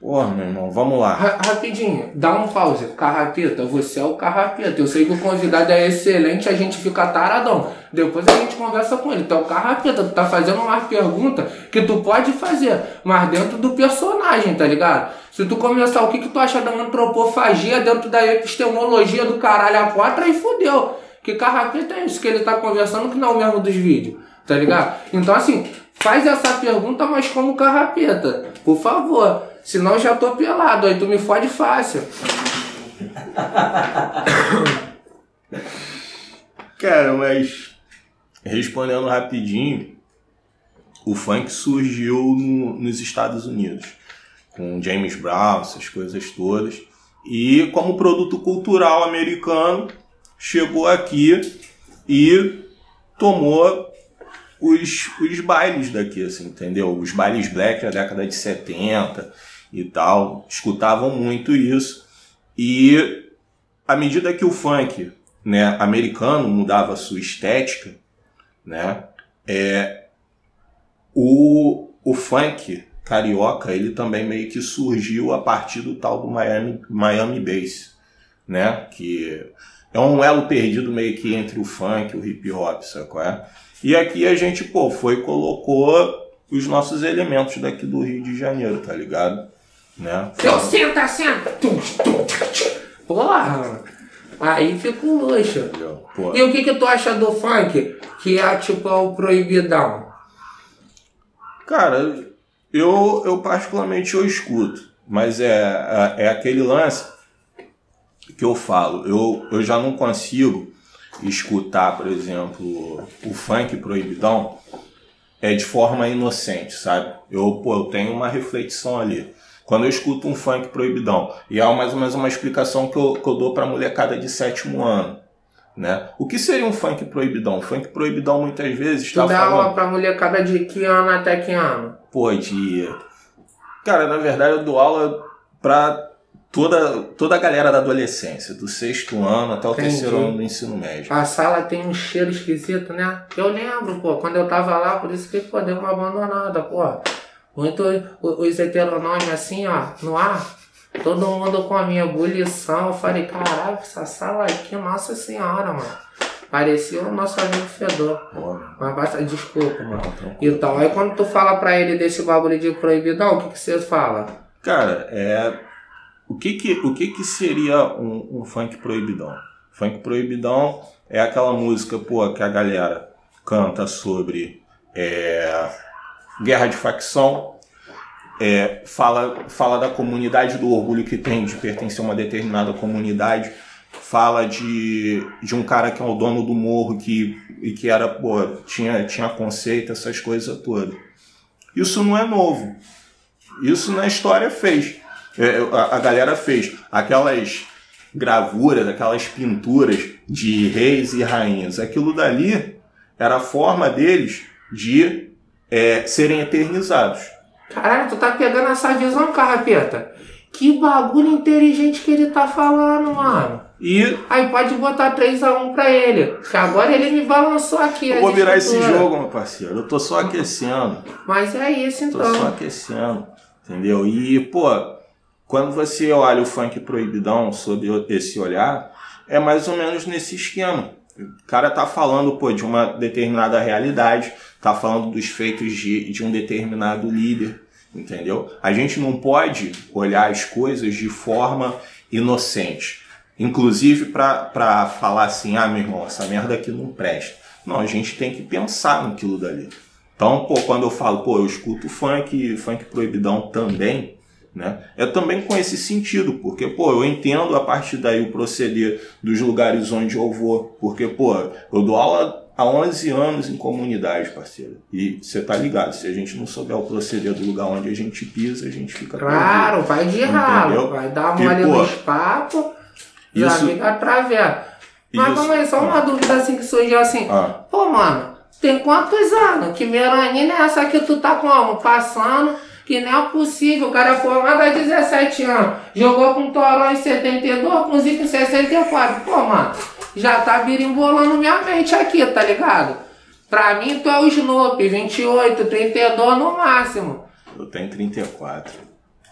Porra, meu irmão, vamos lá. Ra rapidinho, dá um pause. Carrapeta, você é o Carrapeta. Eu sei que o convidado é excelente, a gente fica taradão. Depois a gente conversa com ele. Então, Carrapeta, tu tá fazendo uma pergunta que tu pode fazer, mas dentro do personagem, tá ligado? Se tu começar o que, que tu acha da antropofagia dentro da epistemologia do caralho a quatro, aí fodeu. Que Carrapeta é isso que ele tá conversando, que não é o mesmo dos vídeos, tá ligado? Então, assim, faz essa pergunta, mas como Carrapeta, por favor. Senão já tô pelado, aí tu me fode fácil. Cara, mas respondendo rapidinho, o funk surgiu no, nos Estados Unidos, com James Brown, essas coisas todas. E como produto cultural americano, chegou aqui e tomou os, os bailes daqui, assim, entendeu? Os bailes black da década de 70 e tal, escutavam muito isso. E à medida que o funk né, americano mudava sua estética, né, é, o, o funk carioca ele também meio que surgiu a partir do tal do Miami, Miami Bass, né, que é um elo perdido meio que entre o funk e o hip hop, sacou? É? E aqui a gente, pô, foi e colocou os nossos elementos daqui do Rio de Janeiro, tá ligado? Né? Então, senta, senta. Porra, aí fica um luxo. E o que, que tu acha do funk? Que é tipo o proibidão? Cara, eu, eu particularmente eu escuto, mas é, é, é aquele lance que eu falo. Eu, eu já não consigo escutar, por exemplo, o funk proibidão é de forma inocente, sabe? Eu, pô, eu tenho uma reflexão ali. Quando eu escuto um funk proibidão, e é mais ou menos uma explicação que eu, que eu dou pra molecada de sétimo ano. Né? O que seria um funk proibidão? O funk proibidão muitas vezes está falando... aula pra molecada de que ano até que ano? Pô, de... Cara, na verdade eu dou aula pra toda, toda a galera da adolescência, do sexto ano até o Entendi. terceiro ano do ensino médio. A sala tem um cheiro esquisito, né? Eu lembro, pô, quando eu tava lá, por isso que pô, deu uma abandonada, pô. Muito os heteronômios assim, ó, no ar. Todo mundo com a minha ebulição. Eu falei, caraca, essa sala aqui, nossa senhora, mano. Parecia o nosso amigo Fedor. Mas basta, desculpa, mano. Então, aí quando tu fala pra ele desse bagulho de proibidão, o que, que você fala? Cara, é o que que, o que, que seria um, um funk proibidão? Funk proibidão é aquela música pô, que a galera canta sobre é, guerra de facção, é, fala, fala da comunidade, do orgulho que tem de pertencer a uma determinada comunidade, fala de, de um cara que é o dono do morro que, e que era, pô, tinha, tinha conceito, essas coisas todas. Isso não é novo. Isso na história fez. É, a, a galera fez aquelas gravuras, aquelas pinturas de reis e rainhas. Aquilo dali era a forma deles de é, serem eternizados. Caralho, tu tá pegando essa visão, carrapeta. Que bagulho inteligente que ele tá falando, mano. E... Aí pode botar 3x1 pra ele. Que agora ele me balançou aqui. Eu vou virar esse jogo, meu parceiro. Eu tô só aquecendo. Mas é isso então. Tô só aquecendo. Entendeu? E, pô, quando você olha o funk proibidão sob esse olhar, é mais ou menos nesse esquema. O cara tá falando pô, de uma determinada realidade, tá falando dos feitos de, de um determinado líder, entendeu? A gente não pode olhar as coisas de forma inocente. inclusive para falar assim, ah, meu irmão, essa merda aqui não presta. Não, a gente tem que pensar naquilo dali. Então, pô, quando eu falo, pô, eu escuto funk, funk proibidão também, né? É também com esse sentido, porque, pô, eu entendo a partir daí o proceder dos lugares onde eu vou, porque, pô, eu dou aula há 11 anos em comunidade, parceiro. E você tá ligado, se a gente não souber o proceder do lugar onde a gente pisa, a gente fica Claro, vai de ralo, vai dar uma olhada nos papos, já isso- fica através. Mas Isso- calma aí, só uma Ah. dúvida assim que surgiu assim. Ah. Pô, mano, tem quantos anos? Que melanina é essa que tu tá como? Passando, que não é possível. O cara formado há 17 anos. Jogou com Toró em 72, com Zico em 64. Pô, mano, já tá birimbolando minha mente aqui, tá ligado? Pra mim, tu é o Snoop, 28, 32 no máximo. Eu tenho 34.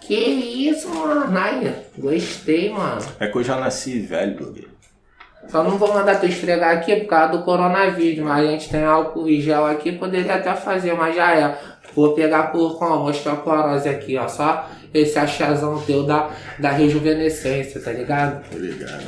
Que isso, mano. Aí, gostei, mano. É que eu já nasci velho, blogueiro. Só não vou mandar tu esfregar aqui por causa do coronavírus, mas a gente tem álcool e gel aqui, poderia até fazer, mas já é. Vou pegar por como? Osteoporose aqui, ó. Só esse achazão teu da, da rejuvenescência, tá ligado? Tá ligado?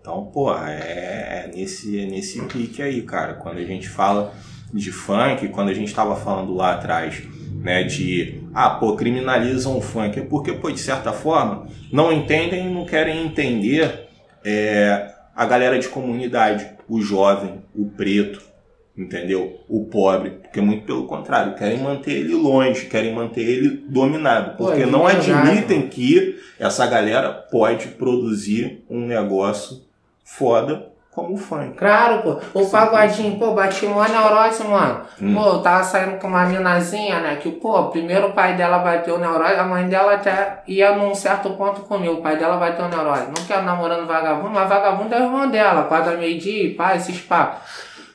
Então, porra, é, é nesse, é nesse pique aí, cara. Quando a gente fala de funk, quando a gente tava falando lá atrás, né, de, ah, pô, criminalizam o funk, é porque, pô, de certa forma, não entendem e não querem entender é, a galera de comunidade, o jovem, o preto, entendeu? O pobre, porque muito pelo contrário, querem manter ele longe, querem manter ele dominado, Pô, porque é não admitem que essa galera pode produzir um negócio foda como o funk. Claro, pô. O pagodinho, pô, bati uma neurose, mano. Hum. Pô, eu tava saindo com uma minazinha, né? Que, pô, primeiro o pai dela bateu neurose, a mãe dela até ia num certo ponto comigo. O pai dela bateu neurose. Não quero namorando vagabundo, mas vagabundo é o irmão dela, quadra meio-dia, pá, esses papos.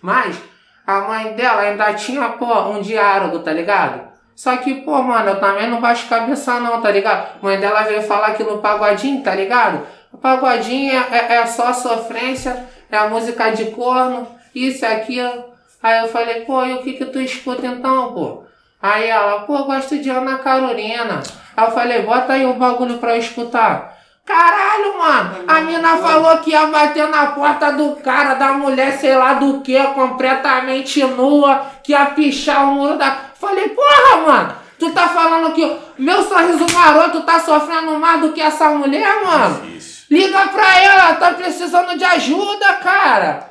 Mas a mãe dela ainda tinha, pô, um diálogo, tá ligado? Só que, pô, mano, eu também não baixo cabeça não, tá ligado? Mãe dela veio falar aqui no pagodinho, tá ligado? O pagodinho é, é- é só sofrência, é a música de corno, isso e aquilo. Aí eu falei, pô, e o que que tu escuta então, pô? Aí ela, pô, gosto de Ana Carolina. Aí eu falei, bota aí o bagulho pra eu escutar. Caralho, mano, a mina falou que ia bater na porta do cara, da mulher, sei lá do que, completamente nua, que ia pichar o muro da. Falei, porra, mano, tu tá falando que o meu sorriso maroto tá sofrendo mais do que essa mulher, mano? Liga pra ela, tá precisando de ajuda, cara.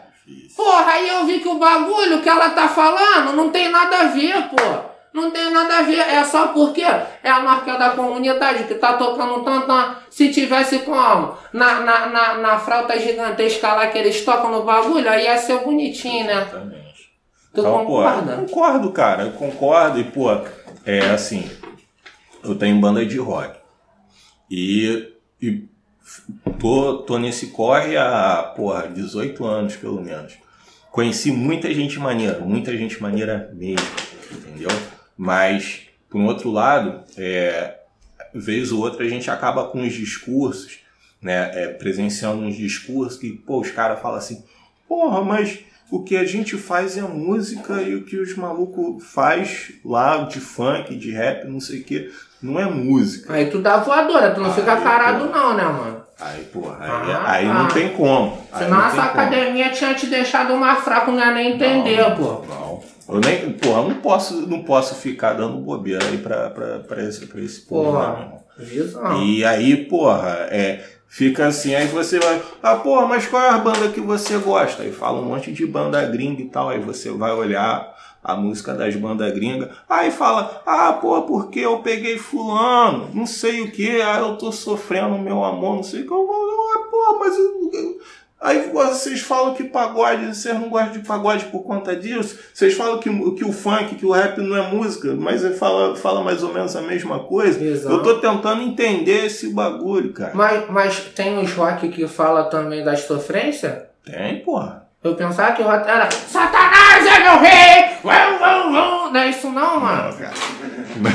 Porra, aí eu vi que o bagulho que ela tá falando não tem nada a ver, pô. Não tem nada a ver, é só porque é a marca da comunidade que tá tocando tantã. Se tivesse como? Na, na, na, na gigantesca lá que eles tocam no bagulho, aí ia ser bonitinho, né? Exatamente. Tu Então, pô, concorda? eu concordo, cara, eu concordo. E, pô, é assim, eu tenho banda de rock. E, e tô, tô nesse corre há, porra, 18 anos, pelo menos. Conheci muita gente maneira, muita gente maneira mesmo, entendeu? Mas, por um outro lado, é, vez ou outra a gente acaba com os discursos, né? É, presenciando uns discursos que, pô, os caras falam assim, porra, mas o que a gente faz é música e o que os malucos faz lá de funk, de rap, não sei o que, não é música. Aí tu dá voadora, tu não Aí, fica parado não, né, mano? Aí, porra, aí, Ah, aí tá. não tem como. Senão não essa academia tinha te deixado mais fraco, não ia nem entender, Não, pô. Não. Eu nem, porra, não posso, não posso ficar dando bobeira aí pra, pra, pra esse, pra esse povo, Porra. não. E aí, porra, é, fica assim, aí você vai, ah, porra, mas qual é a banda que você gosta? Aí fala um monte de banda gringa e tal, aí você vai olhar a música das bandas gringas, aí fala, ah, porra, porque eu peguei fulano, não sei o que, ah, eu tô sofrendo meu amor, não sei o que, eu vou, ah, porra, mas eu- eu- Aí vocês falam que pagode, vocês não gostam de pagode por conta disso. Vocês falam que, que o funk, que o rap não é música, mas fala, fala mais ou menos a mesma coisa. Exato. Eu tô tentando entender esse bagulho, cara. Mas, mas tem os rock que fala também da sofrência? Tem, porra. Eu pensava que o rock era Satanás é meu rei! Uau, uau, uau. Não é isso não, mano.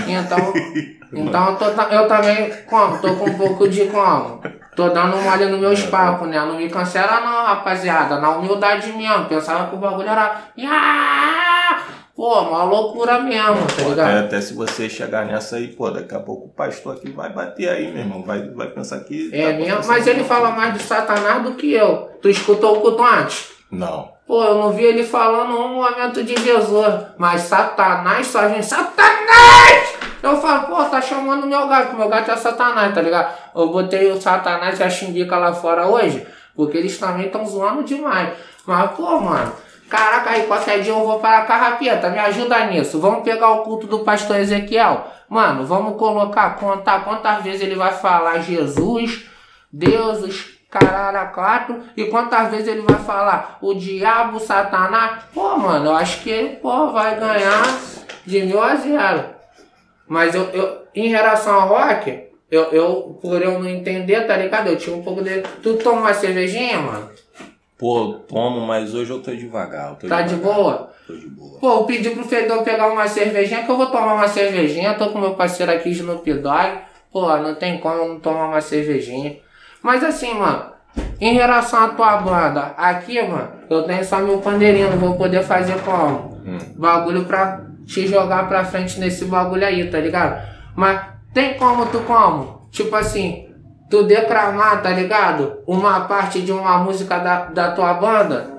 Então, então eu, tô, eu também, como? Tô com um pouco de como? Tô dando uma olhada nos meus papos, né? Não me cancela não, rapaziada. Na humildade mesmo. Pensava que o bagulho era... Pô, uma loucura mesmo, tá ligado? até, até se você chegar nessa aí, pô, daqui a pouco o pastor aqui vai bater aí, meu irmão. Vai, vai pensar que. É tá mesmo, mas ele fala mais de Satanás do que eu. Tu escutou o culto antes? Não. Pô, eu não vi ele falando um momento de Jesus, mas Satanás só vem, Satanás! Eu falo, pô, tá chamando meu gato, meu gato é Satanás, tá ligado? Eu botei o Satanás e a Xindica lá fora hoje, porque eles também estão zoando demais. Mas, pô, mano, caraca, aí qualquer dia eu vou para a carrapeta, me ajuda nisso. Vamos pegar o culto do pastor Ezequiel. Mano, vamos colocar, contar quantas vezes ele vai falar Jesus, Deus, os caralho quatro, e quantas vezes ele vai falar o diabo, Satanás. Pô, mano, eu acho que ele, pô, vai ganhar de mil a zero. Mas eu, eu em relação ao rock, eu, eu, por eu não entender, tá ligado? Eu tinha um pouco de. Tu toma uma cervejinha, mano? Pô, tomo, mas hoje eu tô devagar. eu tô Tá de devagar. boa? Tô de boa. Pô, eu pedi pro Fedor pegar uma cervejinha, que eu vou tomar uma cervejinha. Tô com meu parceiro aqui, Snoop Dogg. Pô, não tem como eu não tomar uma cervejinha. Mas assim, mano, em relação à tua banda, aqui, mano, eu tenho só meu pandeirinho, não vou poder fazer como? Hum. Bagulho pra te jogar pra frente nesse bagulho aí, tá ligado? Mas tem como tu como? Tipo assim, tu declamar, tá ligado? Uma parte de uma música da, da tua banda?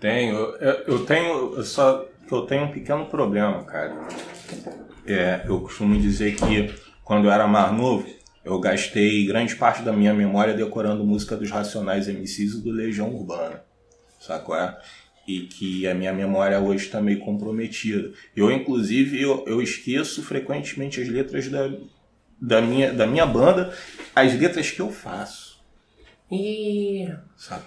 Tenho, eu, eu tenho, eu só que eu tenho um pequeno problema, cara. É, eu costumo dizer que quando eu era mais novo, eu gastei grande parte da minha memória decorando música dos Racionais MCs e do Legião Urbana, sacou? É? E que a minha memória hoje está meio comprometida. Eu, inclusive, eu, eu esqueço frequentemente as letras da, da, minha, da minha banda, as letras que eu faço, Ih,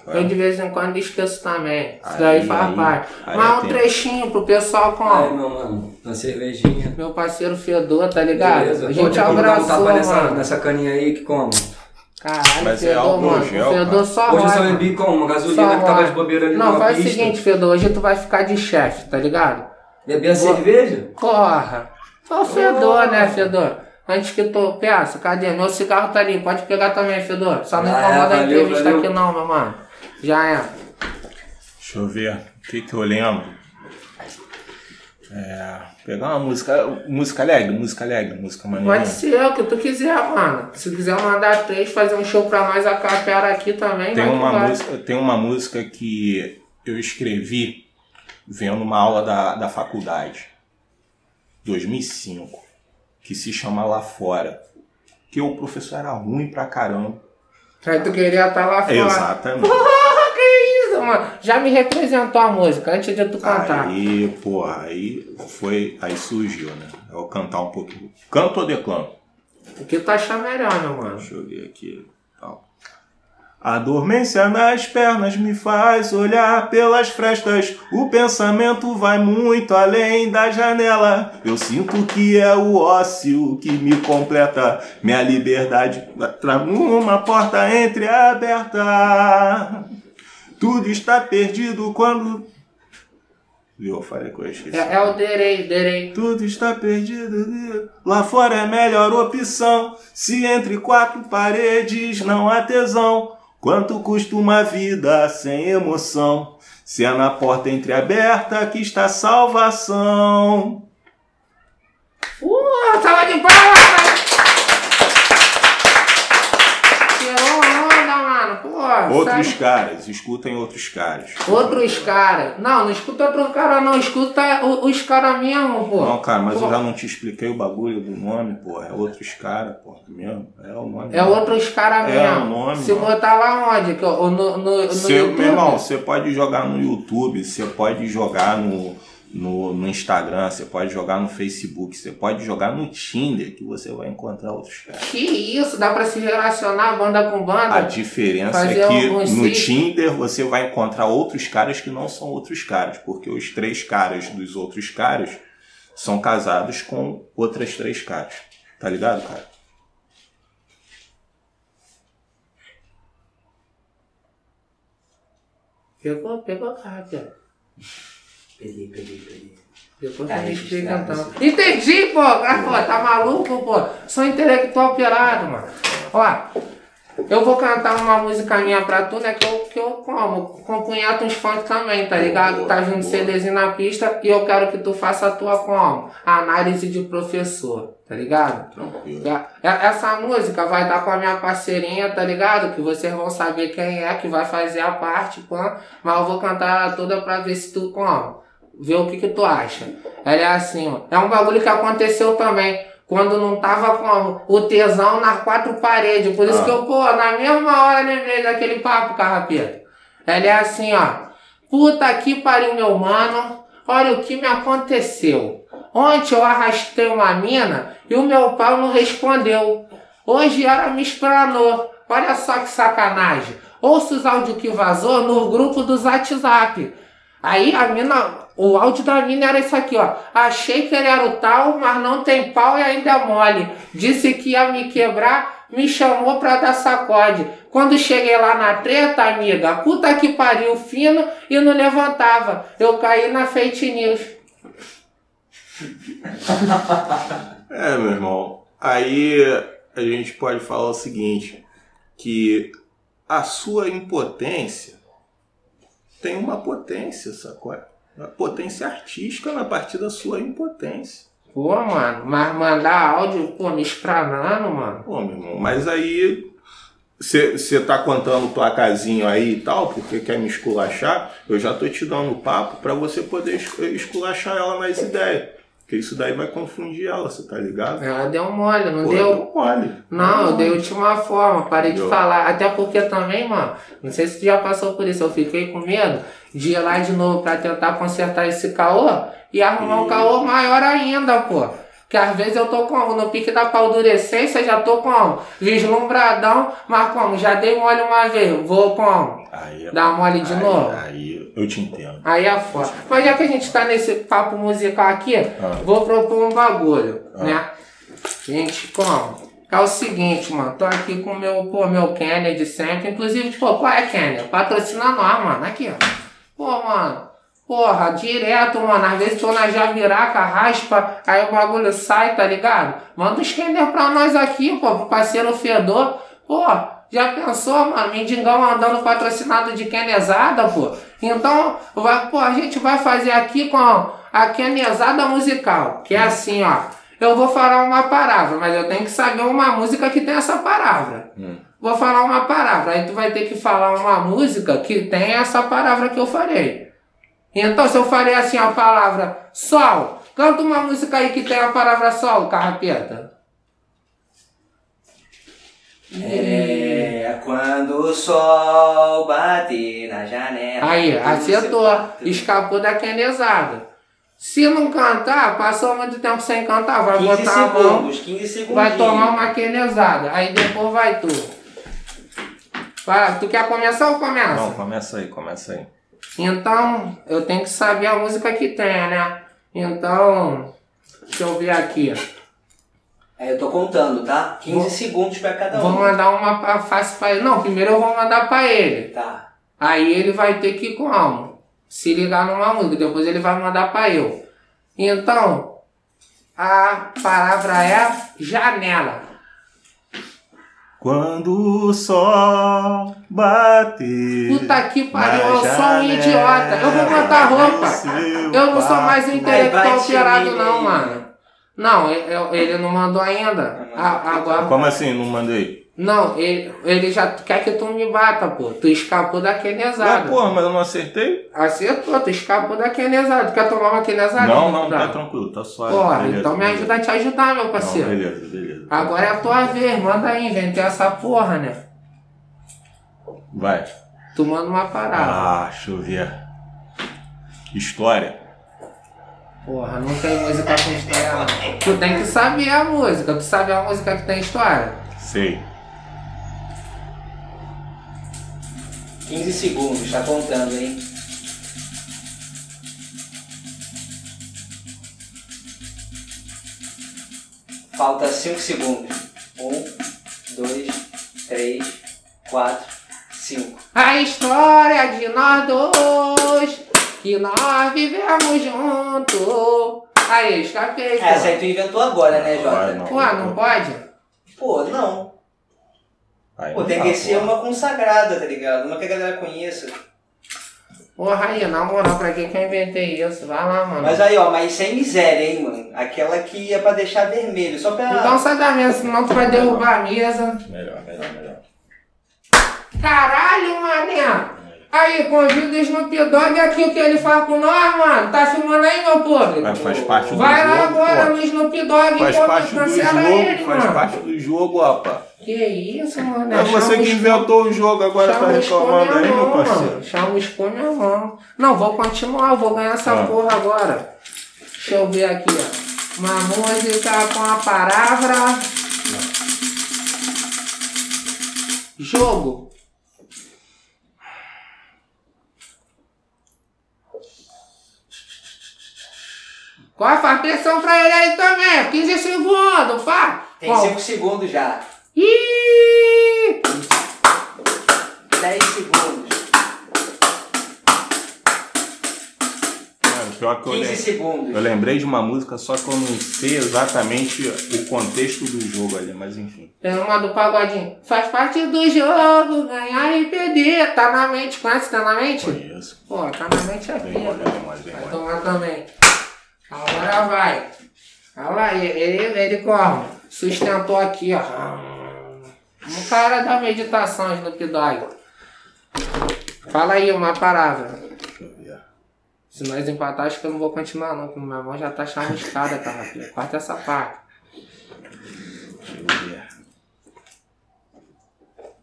eu de vez em quando esqueço também. Isso Aí- daí faz aí- parte. aí Mas é um trechinho pro pessoal Aí, como? meu mano, uma cervejinha. Meu parceiro Fedor, tá ligado? Beleza. A gente tipo, dá um abraçou, tapa nessa, nessa caninha aí que como? Caralho, Mas é Fedor, álcool mano. gel, o Fedor cara. só Hoje eu só bebi como? Uma Só gasolina que tava de bobeira ali Não, faz o pista. seguinte, Fedor, hoje tu vai ficar de chefe, tá ligado? Bebi a cerveja? Porra! Só o Fedor, né, Fedor? Antes que tu peça, cadê? Meu cigarro tá ali, pode pegar também, Fedor. Só não é, incomoda a valeu, entrevista valeu. aqui não, meu mano. Já é. Deixa eu ver o que, que eu lembro. É, pegar uma música. Música alegre, música alegre, música maneira. Pode ser o que tu quiser, mano. Se quiser mandar três, fazer um show pra nós, a capera aqui também, Tem uma, música, tem uma música que eu escrevi vendo uma aula da, da faculdade, 2005, que se chama Lá Fora. Que o professor era ruim pra caramba. Aí tu queria estar lá fora. Exatamente. Porra, que isso, mano. Já me representou a música antes de tu cantar. Aí, porra, aí foi. Aí surgiu, né? Eu vou cantar um pouquinho. Canto ou declamo? O que tu achar melhor, meu mano? Deixa eu ver aqui. Tal. A dormência nas pernas me faz olhar pelas frestas. O pensamento vai muito além da janela. Eu sinto que é o ócio que me completa. Minha liberdade uma porta entreaberta. Tudo está perdido quando. Viu? Eu falei que eu. É, é o Derei, Derei. Tudo está perdido. Lá fora é a melhor opção. Se entre quatro paredes não há tesão. Quanto custa uma vida sem emoção? Se é na porta entreaberta que está salvação. Uh, salva de palmas! Tirou onda, Outros sabe? caras, escutem outros caras. Outros caras. Não, não escuta outros caras, não. Escuta os caras mesmo, pô. Não, cara, mas Pô, eu já não te expliquei o bagulho do nome, pô. É outros caras, pô. Mesmo. É o nome. É outros caras É, mesmo. o nome, Se mano. botar lá onde? Eu- no, no, no Você, YouTube? meu irmão, você pode jogar no YouTube, você pode jogar no, no, no Instagram, você pode jogar no Facebook, você pode jogar no Tinder, que você vai encontrar outros caras. Que isso? Dá pra se relacionar banda com banda? A diferença é que no. Tinder você vai encontrar outros caras que não são outros caras, porque os três caras dos outros caras são casados com outras três caras. Tá ligado, cara? Pegou, pegou rápido. Peguei, peguei, peguei. Depois Tá me explica registrado então. Entendi, pô! Ah, pô, tá maluco, pô? Sou intelectual pirado, mano. Ó, Eu vou cantar uma música minha pra tu, né? Que eu, que eu como. Compunhato uns funk também, tá ligado? Boa, tá vindo. CDzinho na pista e eu quero que tu faça a tua como? Análise de professor, tá ligado? Tranquilo. É- é- Essa música vai estar com a minha parceirinha, tá ligado? Que vocês vão saber quem é que vai fazer a parte, pã. Mas eu vou cantar ela toda pra ver se tu como. Ver o que que tu acha. Ela é assim, ó. É um bagulho que aconteceu também. Quando não tava como o tesão nas quatro paredes. Por isso Ah. que eu, pô, na mesma hora lembrei daquele papo, carrapeta. Ela é assim, ó. Puta que pariu, meu mano. Olha o que me aconteceu. Ontem eu arrastei uma mina e o meu pau não respondeu. Hoje ela me espranou. Olha só que sacanagem. Ouça os áudios que vazou no grupo do WhatsApp. Aí a mina, o áudio da mina era isso aqui, ó. Achei que ele era o tal, mas não tem pau e ainda é mole. Disse que ia me quebrar, me chamou pra dar sacode. Quando cheguei lá na treta, amiga, puta que pariu, fino e não levantava. Eu caí na fake news. É, meu irmão. Aí a gente pode falar o seguinte, que a sua impotência tem uma potência, sacou? Uma potência artística na partir da sua impotência. Pô, mano, mas mandar áudio, pô, me espranando, mano. Pô, meu irmão, mas aí você tá contando o placazinho aí e tal, porque quer me esculachar, eu já tô te dando papo pra você poder es- esculachar ela nas ideias. Porque isso daí vai confundir ela, você tá ligado? Ela deu mole, não Pô, deu? deu mole. Não, eu dei a última forma, parei de Deu. falar. Até porque também, mano, não sei se tu já passou por isso, eu fiquei com medo de ir lá de novo pra tentar consertar esse caô e arrumar um Ih. caô maior ainda, pô. Que às vezes eu tô como? No pique da paldurecência, já tô como? Vislumbradão, mas como? Já dei mole uma vez, vou como? Aí é- Dá mole de aí- novo? Aí eu te entendo. Aí é foda. Mas já que a gente tá nesse papo musical aqui, Ah. vou propor um bagulho, Ah. né? Gente, como? É o seguinte, mano, tô aqui com o meu, pô, meu Kenner de sempre. Inclusive, tipo, qual é Kenner? Patrocina nós, mano. Aqui, ó. Pô, mano. Porra, direto, mano. Às vezes tô na Javiraca, raspa, aí o bagulho sai, tá ligado? Manda uns Kenner pra nós aqui, pô, pro parceiro Fedor. Pô, já pensou, mano? Mendigão andando patrocinado de Kenezada, pô. Então, vai, pô, a gente vai fazer aqui com a Kenezada musical, que é assim, ó. Eu vou falar uma palavra, mas eu tenho que saber uma música que tem essa palavra. Hum. Vou falar uma palavra, aí tu vai ter que falar uma música que tem essa palavra que eu farei. Então, se eu farei assim a palavra sol, canta uma música aí que tem a palavra sol, carrapeta. É quando o sol bate na janela. Aí, acertou. Escapou da kenezada. Se não cantar, passou muito tempo sem cantar, vai 15 botar a mão, segundos, 15 segundos. vai tomar uma kenezada. Aí depois vai tu. Tu quer começar ou começa? Não, começa aí, começa aí. Então, eu tenho que saber a música que tem, né? Então, deixa eu ver aqui. É, eu tô contando, tá? 15 Vou- segundos pra cada Vou um. mandar uma pra- fácil pra ele. Não, primeiro eu vou mandar pra ele. Tá. Aí ele vai ter que como? Se ligar numa música, depois ele vai mandar pra eu. Então, a palavra é janela. Quando o sol bate. Puta que pariu, eu sou um idiota. Eu vou botar roupa. Eu não sou mais um intelectual bate pirado em mim não, mano. Não, ele, ele não mandou ainda. Agora. Como assim? Não mandei? Não, ele, ele já quer que tu me bata, pô. Tu escapou da Ué, kenezada. porra, mas eu não acertei? Acertou, tu escapou da kenezada. Tu quer tomar uma kenezada? não, não, Tá. tranquilo, tá suave. Porra, beleza, então me beleza. ajuda a te ajudar, meu Não, parceiro. beleza, beleza. Agora é a tua vez, manda aí, inventei essa porra, né? Vai. Tu manda uma parada. Ah, deixa eu ver. História. Porra, não tem música com história. não. Tu tem que saber a música. Tu sabe a música que tem história? Sei. 15 segundos, tá contando, hein? Falta 5 segundos. 1, 2, 3, 4, 5. A história de nós dois, que nós vivemos junto. Aí, escapei, pô. Essa aí tu inventou agora, né, Jota? Ué, não pode? Pô, não. Aí Pô, tem que ser uma consagrada, tá ligado? Uma que a galera conheça. Porra aí, na moral, pra que que eu inventei isso? Vai lá, mano. Mas aí, ó, mas sem miséria, hein, mano. Aquela que é pra deixar vermelho, só pra. Então sai da mesa, senão tu vai derrubar a mesa. Melhor, melhor, melhor. Caralho, mané! Aí, convida o Snoop Dogg aqui o que ele faz com nós, mano. Tá filmando aí, meu público? Mas faz parte do Vai lá jogo, agora pô. no Snoop Dogg Faz parte do jogo, ele, faz mano. parte do jogo, rapaz. Que isso, mano? É você que inventou o jogo, agora tá reclamando aí, meu parceiro. Chamuscou minha mão. Não, vou continuar, vou ganhar essa Ah. porra agora. Deixa eu ver aqui, ó. Uma música com a palavra. Jogo. Qual faz pressão pra ele aí também? 15 segundos, pá! Tem Ó. 5 segundos já. Ih! 10 segundos. Pior que eu 15 lembrei. segundos. Eu lembrei de uma música, só que eu não sei exatamente o contexto do jogo ali, mas enfim. Tem uma do pagodinho. Faz parte do jogo, ganhar e perder. Tá na mente, conhece? Tá na mente? Conheço. Pô, tá na mente é Vem Vai tomar também. Agora vai. Olha lá, ele, ele, como? Sustentou aqui, ó. Um cara da meditação, Snoop Dogg. Fala aí uma palavra. Deixa eu ver. Se nós empatar, acho que eu não vou continuar não, porque minha mão já tá chamuscada, cara. filho. Corta essa parte. Deixa eu ver.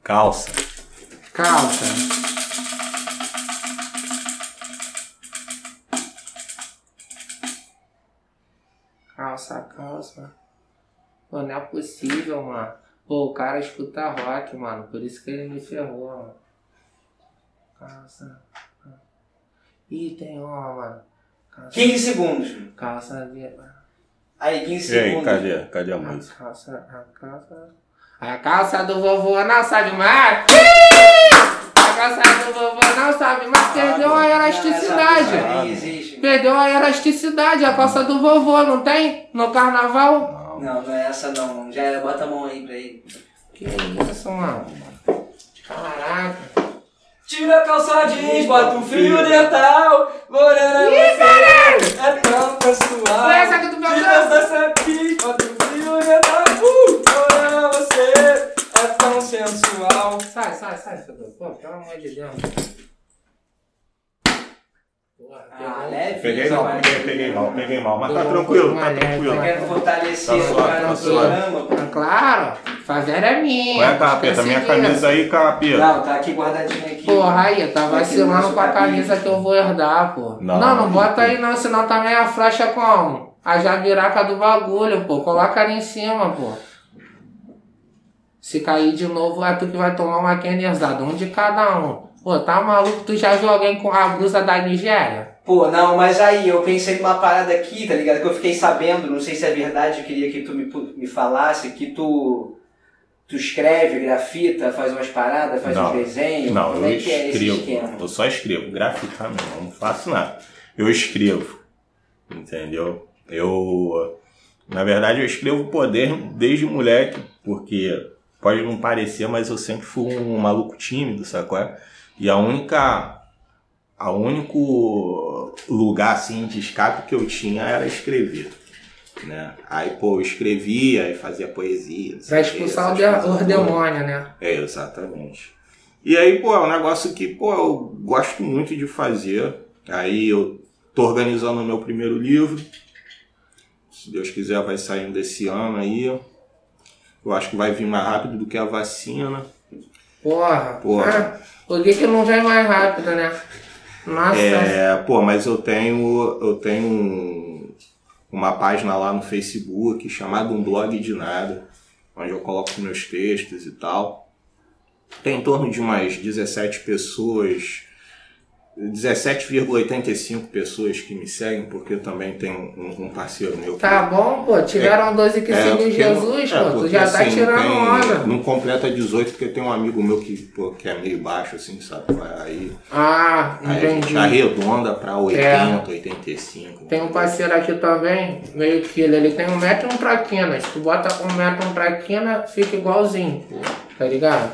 Calça. Calça. Calça. Pô, não é possível, mano. Pô, o cara escuta rock, mano. Por isso que ele me ferrou, mano. Calça. Ih, tem uma, mano. Calça. 15 segundos. Calça de. Aí, 15 E aí, segundos. cadê? Cadê a A música? calça, a calça. A calça do vovô não sabe mais. A calça do vovô não sabe mais. Perdeu a elasticidade. Perdeu a elasticidade. A calça do vovô, não tem? No carnaval? Não. Não, não é essa não. Já era, bota a mão aí pra ele. Que isso, mano? Caraca. Tira a calça jeans, bota um fio dental. Morena Ih, é tão sensual. Foi essa que tu pensou? Tira essa jeans, bota um fio dental. Uh, morena você é tão sensual. Sai, sai, sai, Fedor. Pô, pelo amor de Deus. Porra, Ah, leve. Peguei mal, peguei, peguei mal, peguei mal. Mas tá tranquilo, tá tranquilo. tá Quero fortalecer Tá suave, tá no suave. programa. pô. Ah, Claro, favela é minha. Qual é, capeta? Minha camisa aí, capeta. Não, tá aqui guardadinho aqui. Porra, aí, tá vacilando com a camisa que eu vou herdar, pô. Não, Não, bota aí não, senão também a flecha como? A jabiraca do bagulho, pô. Coloca ali em cima, pô. Se cair de novo, é tu que vai tomar uma kennerzada. Um de cada um. Pô, tá maluco? Tu já viu alguém com a blusa da Nigéria? Pô, não, mas aí eu pensei numa parada aqui, tá ligado? Que eu fiquei sabendo, não sei se é verdade, eu queria que tu me, me falasse, que tu, tu escreve, grafita, faz umas paradas, faz Não. uns desenhos. Não, Como eu é que é esse escrevo. esquema? Eu só escrevo. Grafitar mesmo, eu não faço nada. Eu escrevo. Entendeu? Eu. Na verdade, eu escrevo poder desde moleque, porque pode não parecer, mas eu sempre fui um maluco tímido, sacou? E a única. A único lugar assim de escape que eu tinha era escrever. Né? Aí, pô, eu escrevia e fazia poesia. quê, expulsar o, demônio, né? É, exatamente. E aí, pô, é um negócio que, pô, eu gosto muito de fazer. Aí eu tô organizando o meu primeiro livro. Se Deus quiser, vai saindo desse ano aí. Eu acho que vai vir mais rápido do que a vacina. Porra. Porra. Ah, por que, que não vem mais rápido, né? Nossa. É, pô, mas eu tenho, eu tenho um- uma página lá no Facebook chamada Um Blog de Nada, onde eu coloco meus textos e tal. Tem em torno de umas 17 pessoas 17,85 pessoas que me seguem, porque também tem um, um parceiro meu. que- Tá bom, pô. Tiveram 12 que É, porque Jesus, não- é, pô. Tu já tá assim, tirando tem- onda. Não completa 18, porque tem um amigo meu que, pô, que é meio baixo, assim, sabe? Aí, Ah, aí a gente entendi. arredonda pra 80, 85. Tem um parceiro aqui também, meio que ele, ele tem um metro e um traquinas. Tu bota um metro e um traquina, fica igualzinho, tá ligado?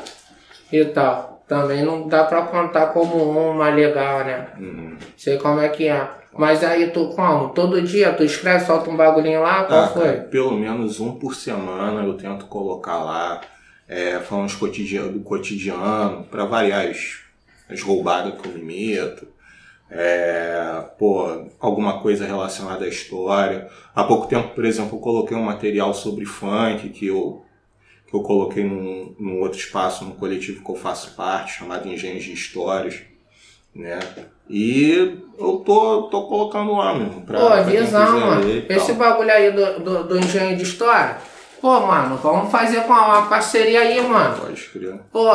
E tal. Também não dá pra contar como uma legal, né? Uhum. Sei como é que é. Mas aí tu como? Todo dia tu escreve, solta um bagulhinho lá, qual Ah, foi? cara, pelo menos um por semana eu tento colocar lá, é, falando cotidiano, do cotidiano, para variar as, as roubadas que eu me meto. É, pô, alguma coisa relacionada à história. Há pouco tempo, por exemplo, eu coloquei um material sobre funk que eu, que eu coloquei num, num outro espaço, num coletivo que eu faço parte, chamado Engenhos de Histórias. Né? E eu tô, tô colocando lá, mesmo. Pra, Pô, visão, mano. Esse bagulho aí do, do, do engenho de história. Pô, mano, vamos fazer com uma parceria aí, mano. Pode crer. Pô,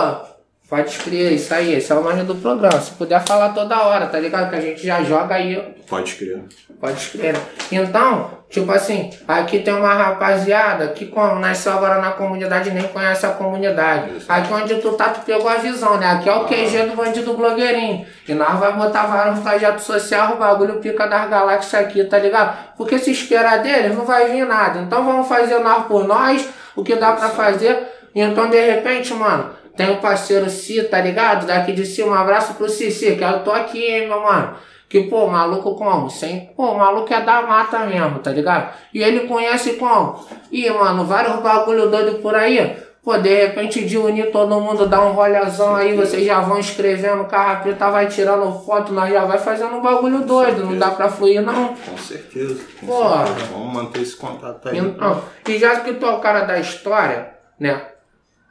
pode crer, isso aí, esse é o nome do programa. Se puder falar toda hora, tá ligado? Que a gente já joga aí, Pode crer. pode escrever. Então, tipo assim, aqui tem uma rapaziada que como nasceu agora na comunidade e nem conhece a comunidade. Isso. Aqui onde tu tá, tu pegou a visão, né? Aqui é o QG do bandido blogueirinho. E nós vai botar vários projetos sociais, o bagulho pica das galáxias aqui, tá ligado? Porque se esperar deles, não vai vir nada. Então vamos fazer nós por nós, o que dá pra fazer. Então, de repente, mano, tem o parceiro Si, tá ligado? Daqui de cima, um abraço pro Cici, que eu tô aqui, hein, meu mano. Que, pô, maluco como? Sem, pô, o maluco é da mata mesmo, tá ligado? E ele conhece como? Ih, mano, vários bagulho doido por aí. Pô, de repente de unir todo mundo, dar um rolezão aí, vocês já vão escrevendo, carrapeta vai tirando foto, nós já vai fazendo um bagulho doido, não dá pra fluir não. Com certeza. Com Porra. certeza. Vamos manter esse contato aí. Então, e já que tu é o cara da história, né?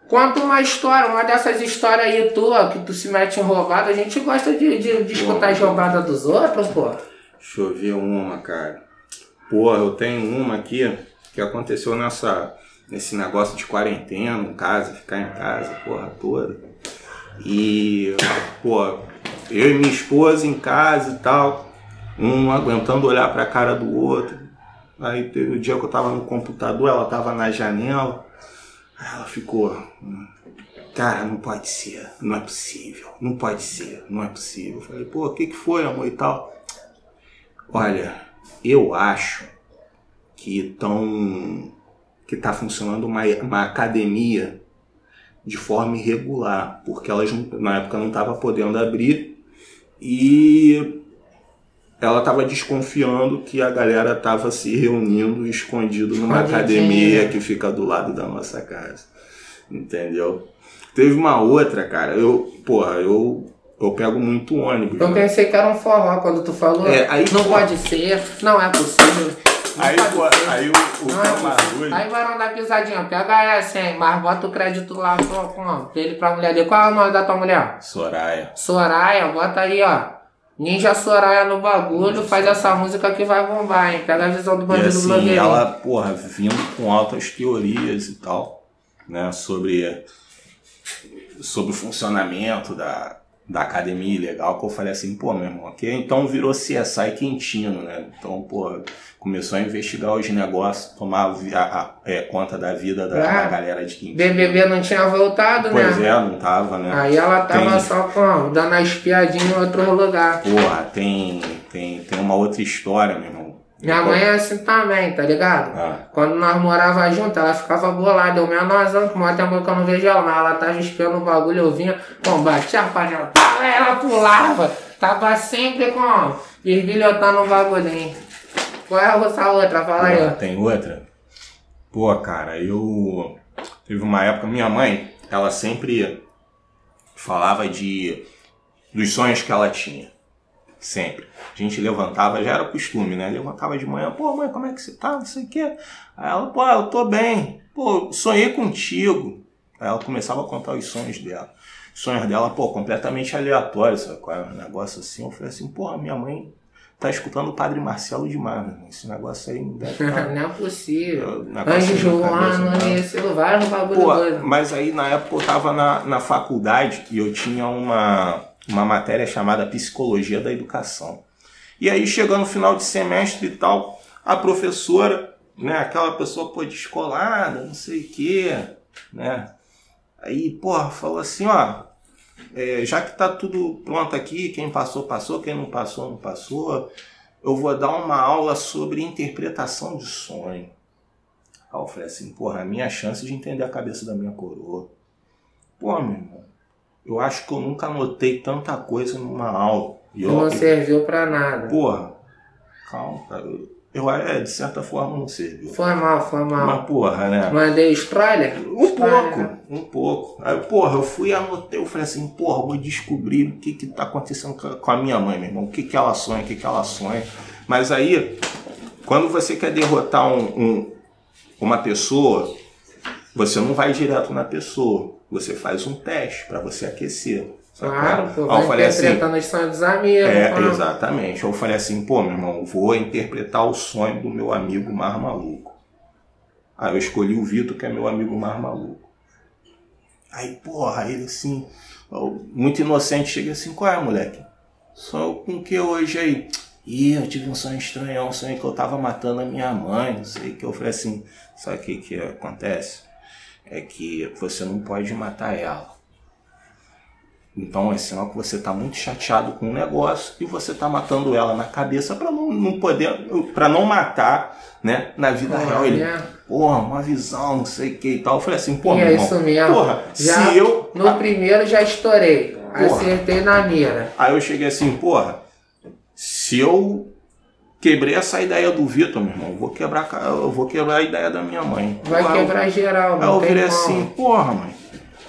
Conta uma história, uma dessas histórias aí tua, que tu se mete em roubada, a gente gosta de, de, de escutar as roubadas dos outros, pô. Deixa eu ver uma, cara. Porra, eu tenho uma aqui que aconteceu nessa, nesse negócio de quarentena, em casa, ficar em casa, porra toda. E, pô, eu e minha esposa em casa e tal, um aguentando olhar pra cara do outro. Aí teve o dia que eu tava no computador, ela tava na janela. Ela ficou. "Hum, Cara, não pode ser, não é possível, não pode ser, não é possível. Eu falei, pô, o que, que foi, amor e tal? Olha, eu acho que estão. que tá funcionando uma, uma academia de forma irregular, porque elas na época não estavam podendo abrir e ela estava desconfiando que a galera estava se reunindo escondido numa academia que fica do lado da nossa casa. Entendeu? Teve uma outra, cara, eu, porra, eu, eu pego muito ônibus. Eu né? pensei que era um forró quando tu falou. É, aí, não pô. pode ser, não é possível. Não Aí, pô, aí o, o Não é. Aí vai dar pisadinha, pega essa, hein, mas bota o crédito lá com, com dele pra mulher dele. Qual é o nome da tua mulher? Soraya. Soraya, bota aí, ó. Ninja Soraya no bagulho, faz essa música que vai bombar, hein? Pega a visão do E bandido assim, blogueirinho. ela, porra, vindo com altas teorias e tal, né, sobre, sobre o funcionamento da, da academia legal, que eu falei assim, pô, meu irmão, aqui então virou CSI Quintino, né? Então, pô, começou a investigar os negócios, tomar a- a- é, conta da vida da, Ah, da galera de Quintino. BBB não tinha voltado, Pois né? é, não tava, né? Aí ela tava Tem- só com, dando a espiadinha em outro lugar. Porra, tem, tem, tem uma outra história, meu irmão. Minha mãe é assim também, tá ligado? Ah, Quando nós morava junto, ela ficava bolada. Eu menorzão, que maior tempo que eu não vejo ela, mas ela tava espiando o bagulho, eu vinha, bom, batia a panela, ela pulava. Tava sempre com esbilhotando o bagulhinho. Qual é essa outra? Fala aí, tem outra? Pô, cara, eu. Teve uma época, minha mãe, ela sempre falava de. dos sonhos que ela tinha. Sempre. A gente levantava, já era costume, né? Levantava de manhã, pô, mãe, como é que você tá? Não sei o quê. Aí ela, pô, eu tô bem. Pô, sonhei contigo. Aí ela começava a contar os sonhos dela. Os sonhos dela, pô, completamente aleatórios, sabe? Qual é um negócio assim? Eu falei assim, porra, minha mãe tá escutando o Padre Marcelo demais, irmão. Esse negócio aí não deve estar. Não é possível. Anjo na Joano, cabeça, né? esse vários bagulho Pô, mas aí na época eu tava na, na faculdade e eu tinha uma, uma matéria chamada Psicologia da Educação. E aí, chegando no final de semestre e tal, a professora, né, aquela pessoa pô, descolada, não sei o quê, né? Aí, porra, falou assim, ó, é, já que tá tudo pronto aqui, quem passou, passou, quem não passou, não passou, eu vou dar uma aula sobre interpretação de sonho. Aí eu falei assim, porra, a minha chance de entender a cabeça da minha coroa. Pô, meu irmão, eu acho que eu nunca anotei tanta coisa numa aula. E eu, Não serviu pra nada. Porra, calma, cara. Eu, é, de certa forma não serviu. Foi mal, foi mal. Mas porra, né? Mandei spoiler? Um pouco, um pouco. Aí, porra, eu fui e anotei, eu falei assim, porra, vou descobrir o que que tá acontecendo com a- com a minha mãe, meu irmão. O que que ela sonha, o que que ela sonha. Mas aí, quando você quer derrotar um, um- uma pessoa, você não vai direto na pessoa. Você faz um teste pra você aquecer. sacou? Claro, pô, vai eu falei assim, interpretando os sonhos dos amigos. é, pá. exatamente. Eu falei assim, pô, meu irmão, vou interpretar o sonho do meu amigo mais maluco. Aí eu escolhi o Vitor, que é meu amigo mais maluco. Aí, porra, ele assim, muito inocente, chega assim, qual é, moleque? Sonho com que hoje aí? Ih, eu tive um sonho estranhão, um sonho que eu tava matando a minha mãe, não sei o que. Eu falei assim, sabe o que que acontece? É que você não pode matar ela. Então é sinal que você está muito chateado com o negócio e você está matando ela na cabeça para não, não poder, para não matar, né, na vida Porra, real. Ele, né? porra, uma visão, não sei o que e tal. Eu falei assim, meu é irmão, isso mesmo. porra, Já se eu No primeiro já estourei. Porra. Acertei na mira. Aí eu cheguei assim, porra, se eu quebrei essa ideia do Vitor, meu irmão, vou quebrar, eu vou quebrar a ideia da minha mãe. Vai Porra, eu- quebrar geral, Aí eu virei assim, porra, mãe,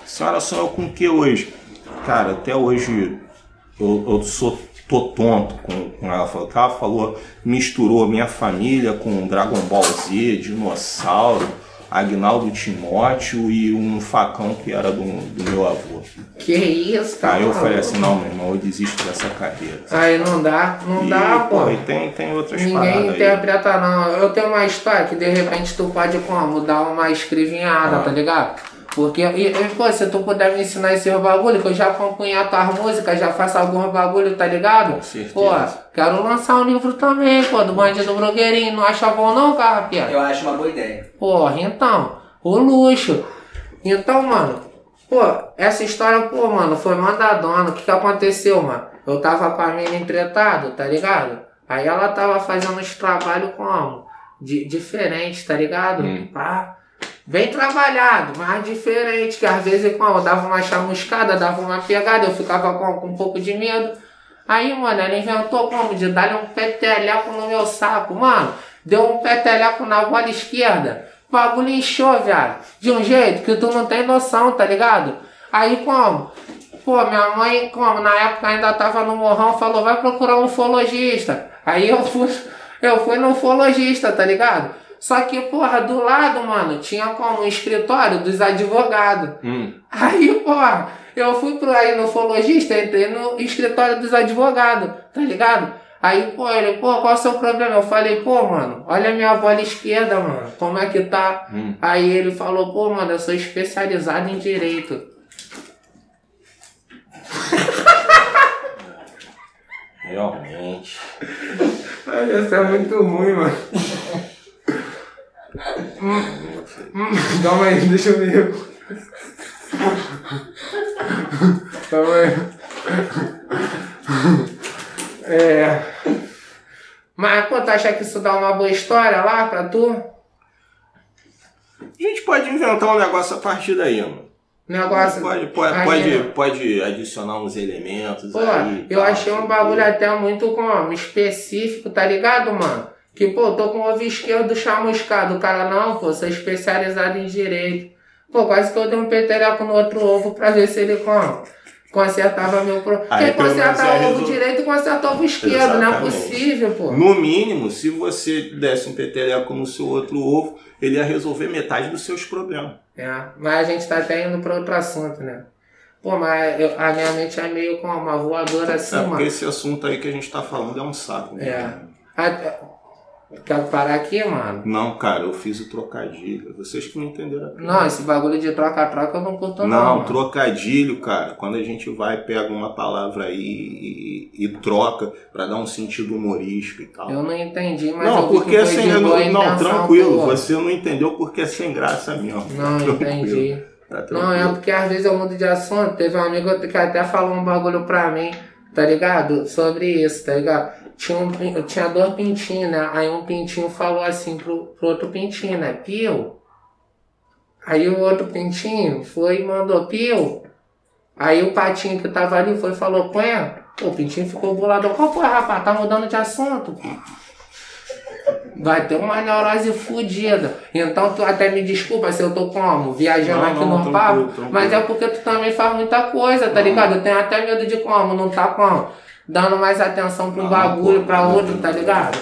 a senhora sonhou com o que hoje? Cara, até hoje eu, eu sou tô tonto com, com ela. Falou, ela falou, misturou minha família com Dragon Ball Z, dinossauro, Agnaldo Timóteo e um facão que era do, do meu avô. Que isso, cara. Aí eu falei assim, não, meu irmão, eu desisto dessa carreira. Aí não dá, não E, dá, pô. E tem, tem outras Ninguém aí. interpreta, não. Eu tenho uma história que de repente tu pode como? Dar uma escrevinhada, Ah. tá ligado? Porque, e, e, pô, se tu puder me ensinar esses bagulho, que eu já acompanho a tua música, já faço alguns bagulho, tá ligado? Com certeza. Pô, quero lançar um livro também, pô, do Bandido Blogueirinho. Não acha bom não, Carrapiada? Eu acho uma boa ideia. Porra, então, o luxo. Então, mano, pô, essa história, pô, mano, foi mandadona. O que que aconteceu, mano? Eu tava com a mina entretado, tá ligado? Aí ela tava fazendo uns trabalhos como? De, diferentes, tá ligado? Hum. Pá. Bem trabalhado, mas diferente, que às vezes como, dava uma chamuscada, dava uma pegada, eu ficava com, com um pouco de medo. Aí, mano, ela inventou como? De dar um peteleco no meu saco. Mano, deu um peteleco na bola esquerda. O bagulho inchou, viado. De um jeito que tu não tem noção, tá ligado? Aí como? Pô, minha mãe, como na época ainda tava no morrão, falou, vai procurar um ufologista. Aí eu fui, eu fui no ufologista, tá ligado? Só que, porra, do lado, mano, tinha como um escritório dos advogados. Hum. Aí, porra, eu fui pro aí no ufologista, entrei no escritório dos advogados, tá ligado? Aí, pô, ele, pô, qual é o seu problema? Eu falei, pô, mano, olha a minha bola esquerda, mano, como é que tá? Hum. Aí ele falou, pô, mano, eu sou especializado em direito. Realmente. Isso é muito ruim, mano. Calma aí, deixa eu ver. Calma aí. É. Mas, pô, tu acha que isso dá uma boa história lá pra tu? A gente pode inventar um negócio a partir daí, mano. Negócio. Pode, pode, pode, pode adicionar uns elementos Pô, aí. eu tal, achei um bagulho até muito como, específico, tá ligado, mano? Que, pô, tô com o ovo esquerdo chamuscado. O cara, não, pô, sou especializado em direito. Pô, quase que eu dei um peteleco no outro ovo pra ver se ele como, consertava meu problema. Quem pelo menos, conserta é o ovo resol- direito conserta o ovo esquerdo, não é Exatamente. possível, pô. No mínimo, se você desse um peteleco no seu outro ovo, ele ia resolver metade dos seus problemas. É, mas a gente tá até indo pra outro assunto, né? Pô, mas eu- a minha mente é meio como uma voadora assim, é mano. porque esse assunto aí que a gente tá falando é um saco. né? É. A- Quer parar aqui, mano? Não, cara, eu fiz o trocadilho. Vocês que não entenderam a piada. Não, esse bagulho de troca-troca eu não curto não. Não, mano. trocadilho, cara. Quando a gente vai, pega uma palavra aí e, e troca pra dar um sentido humorístico e tal. Eu não entendi, mas não, eu porque que é sem. Não, não, tranquilo. tua. Você não entendeu porque é sem graça mesmo. Não, entendi. Tá Não, é porque às vezes eu mudo de assunto. Teve um amigo que até falou um bagulho pra mim, tá ligado? Sobre isso, tá ligado? Tinha, um, pin- tinha dois pintinhos, né? Aí um pintinho falou assim pro, pro outro pintinho, né? Pio. Aí o outro pintinho foi e mandou pio. Aí o patinho que tava ali foi e falou? Pô, o pintinho ficou bolado. Qual foi, rapaz? Tá mudando de assunto. Vai ter uma neurose fodida. Então tu até me desculpa se eu tô como? Viajando Não, aqui não, no papo. Mas é porque tu também faz muita coisa, tá Não. ligado? Eu tenho até medo de como, não tá como? Dando mais atenção pra um Não, bagulho, pô, pra não, outro, não, tá não. ligado?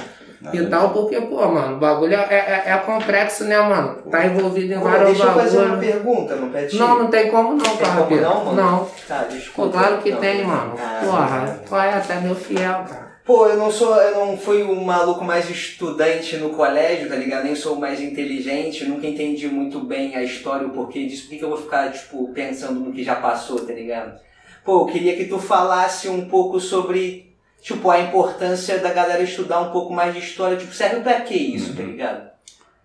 E tal, porque, pô, mano, o bagulho é, é, é complexo, né, mano? Tá envolvido em Pô, vários deixa eu fazer uma bagulhos. pergunta, meu pet. Não, não tem como não, Tem como Carrapeiro. não, mano? Não. Tá, Pô, desculpa. claro que Não. tem, mano. Ah, Porra, tu é até meu fiel, cara. Pô, eu não sou, eu não fui o maluco mais estudante no colégio, tá ligado? Nem sou o mais inteligente, nunca entendi muito bem a história, o porquê disso. Por que que eu vou ficar, tipo, pensando no que já passou, tá ligado? Pô, eu queria que tu falasse um pouco sobre, tipo, a importância da galera estudar um pouco mais de história. Tipo, serve pra que isso, tá ligado?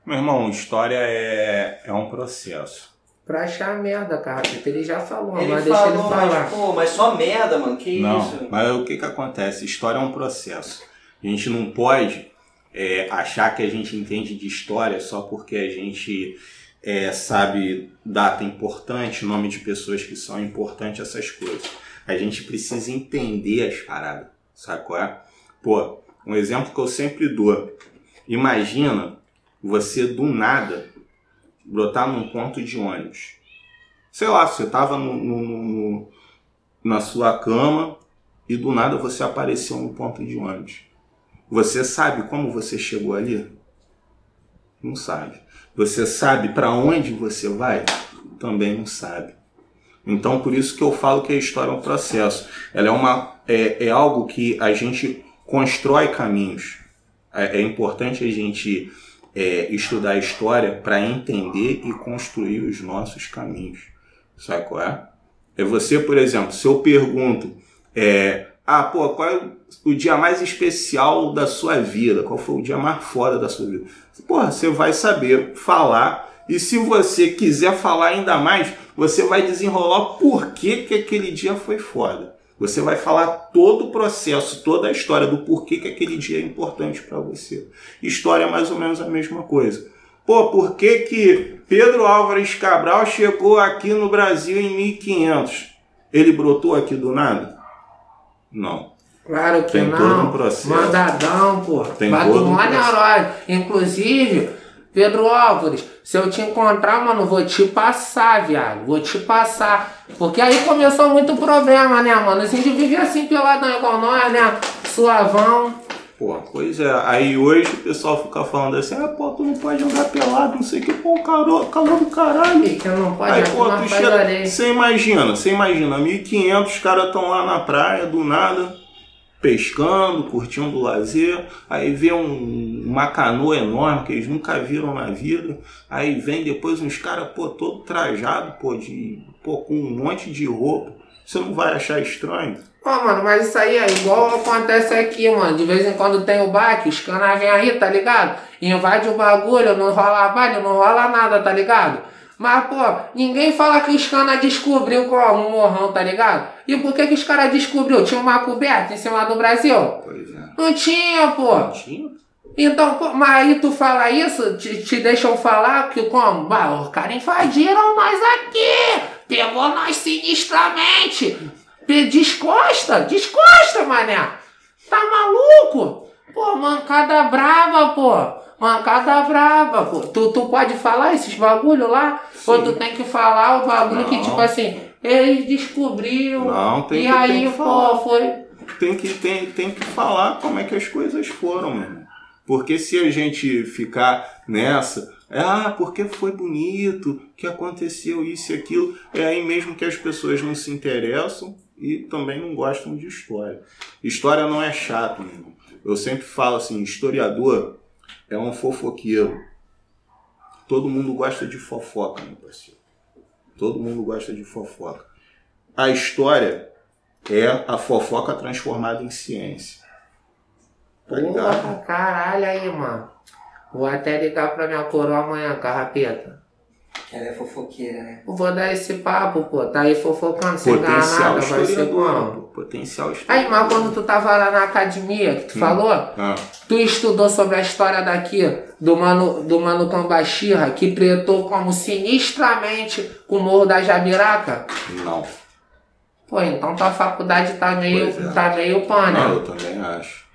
Meu irmão, história é, é um processo. Pra achar merda, cara. Porque ele já falou, Ele mas deixa ele falou, falar. mas, pô, mas só merda, mano, que Não, isso? mas o que que acontece? História é um processo. A gente não pode é, achar que a gente entende de história só porque a gente é, sabe data importante, nome de pessoas que são importantes, essas coisas. A gente precisa entender as paradas, sabe qual é? Pô, um exemplo que eu sempre dou. Imagina você do nada brotar num ponto de ônibus. Sei lá, você tava no- no- no, na sua cama e do nada você apareceu no ponto de ônibus. Você sabe como você chegou ali? Não sabe. Você sabe para onde você vai? Também não sabe. Então por isso que eu falo que a história é um processo. Ela é uma é, é algo que a gente constrói caminhos. É, é importante a gente é, estudar a história para entender e construir os nossos caminhos. Sabe qual é? É você, por exemplo, se eu pergunto, é, ah, pô, qual é o dia mais especial da sua vida? Qual foi o dia mais foda da sua vida? Porra, você vai saber falar. E se você quiser falar ainda mais, você vai desenrolar por que, que aquele dia foi foda. Você vai falar todo o processo, toda a história do porquê que aquele dia é importante para você. História é mais ou menos a mesma coisa. Pô, por que, que Pedro Álvares Cabral chegou aqui no Brasil em 1500? Ele brotou aqui do nada? Não. Claro que Tem não. todo um processo. Mandadão, pô. Tem Vai todo um tomar processo. neurose. Inclusive, Pedro Álvares, se eu te encontrar, mano, vou te passar, viado. Vou te passar. Porque aí começou muito problema, né, mano? Os índios viviam assim peladão igual nós, né? Suavão. Pô, pois é. Aí hoje o pessoal fica falando assim, ah, pô, tu não pode andar pelado, não sei o que, pô, calor, calor do caralho. E que não pode Aí, pô, tu chega, você imagina, você imagina, 1500 os caras estão lá na praia, do nada, pescando, curtindo o lazer, aí vê um, uma canoa enorme que eles nunca viram na vida, aí vem depois uns caras, pô, todo trajado, pô, de, pô, com um monte de roupa, você não vai achar estranho? Pô, mano, mas isso aí é igual acontece aqui, mano. De vez em quando tem o baque, os caras vêm aí, tá ligado? Invade o bagulho, não rola baile, não rola nada, tá ligado? Mas, pô, ninguém fala que os caras descobriu como um morrão, tá ligado? E por que que os caras descobriu? Tinha uma coberta em cima do Brasil? Pois é. Não tinha, pô. Tinha? Então, pô, mas aí tu fala isso, te, te deixam falar que como? Bah, os caras invadiram nós aqui, pegou nós sinistramente, descosta, descosta, mané, tá maluco? Pô, mancada brava, pô, mancada brava, pô. Tu, tu pode falar esses bagulho lá? Ou tu tem que falar o bagulho que Não. tipo assim, eles descobriram, Não, tem e que- tem aí, que pô, foi... tem que, tem, tem que falar como é que as coisas foram, mano. Porque se a gente ficar nessa, ah, porque foi bonito, que aconteceu isso e aquilo, é aí mesmo que as pessoas não se interessam e também não gostam de história. História não é chato, meu irmão. Eu sempre falo assim, historiador é um fofoqueiro. Todo mundo gosta de fofoca, meu parceiro. Todo mundo gosta de fofoca. A história é a fofoca transformada em ciência. Tá ligado? Porra, caralho aí, mano. Vou até ligar pra minha coroa amanhã, carrapeta. Ela é fofoqueira, né? Eu vou dar esse papo, pô. Tá aí fofocando sem ganhar Potencial nada, vai ser pô. Potencial Aí, historiador. mas quando tu tava lá na academia, que tu falou, Ah, tu estudou sobre a história daqui, do Mano, do Mano Cambachirra, que pretou como sinistramente com o Morro da Jabiraca? não. Pô, então tua faculdade tá meio, é. tá meio pã, né? Não, eu também acho.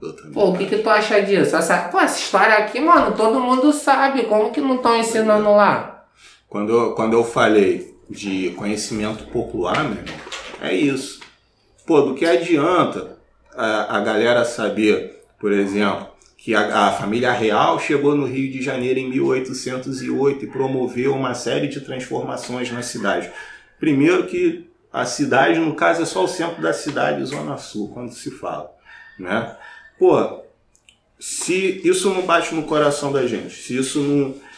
Eu também Pô, o que que tu acha disso? Essa, pô, essa história aqui, mano, todo mundo sabe. Como que não estão ensinando lá? Quando eu, quando eu falei de conhecimento popular, meu irmão, é isso. Pô, do que adianta a, a galera saber, por exemplo, que a, a família real chegou no Rio de Janeiro em 1808 e promoveu uma série de transformações na cidade. Primeiro que a cidade, no caso, é só o centro da cidade, Zona Sul, quando se fala, né? Pô, se isso não bate no coração da gente, se isso não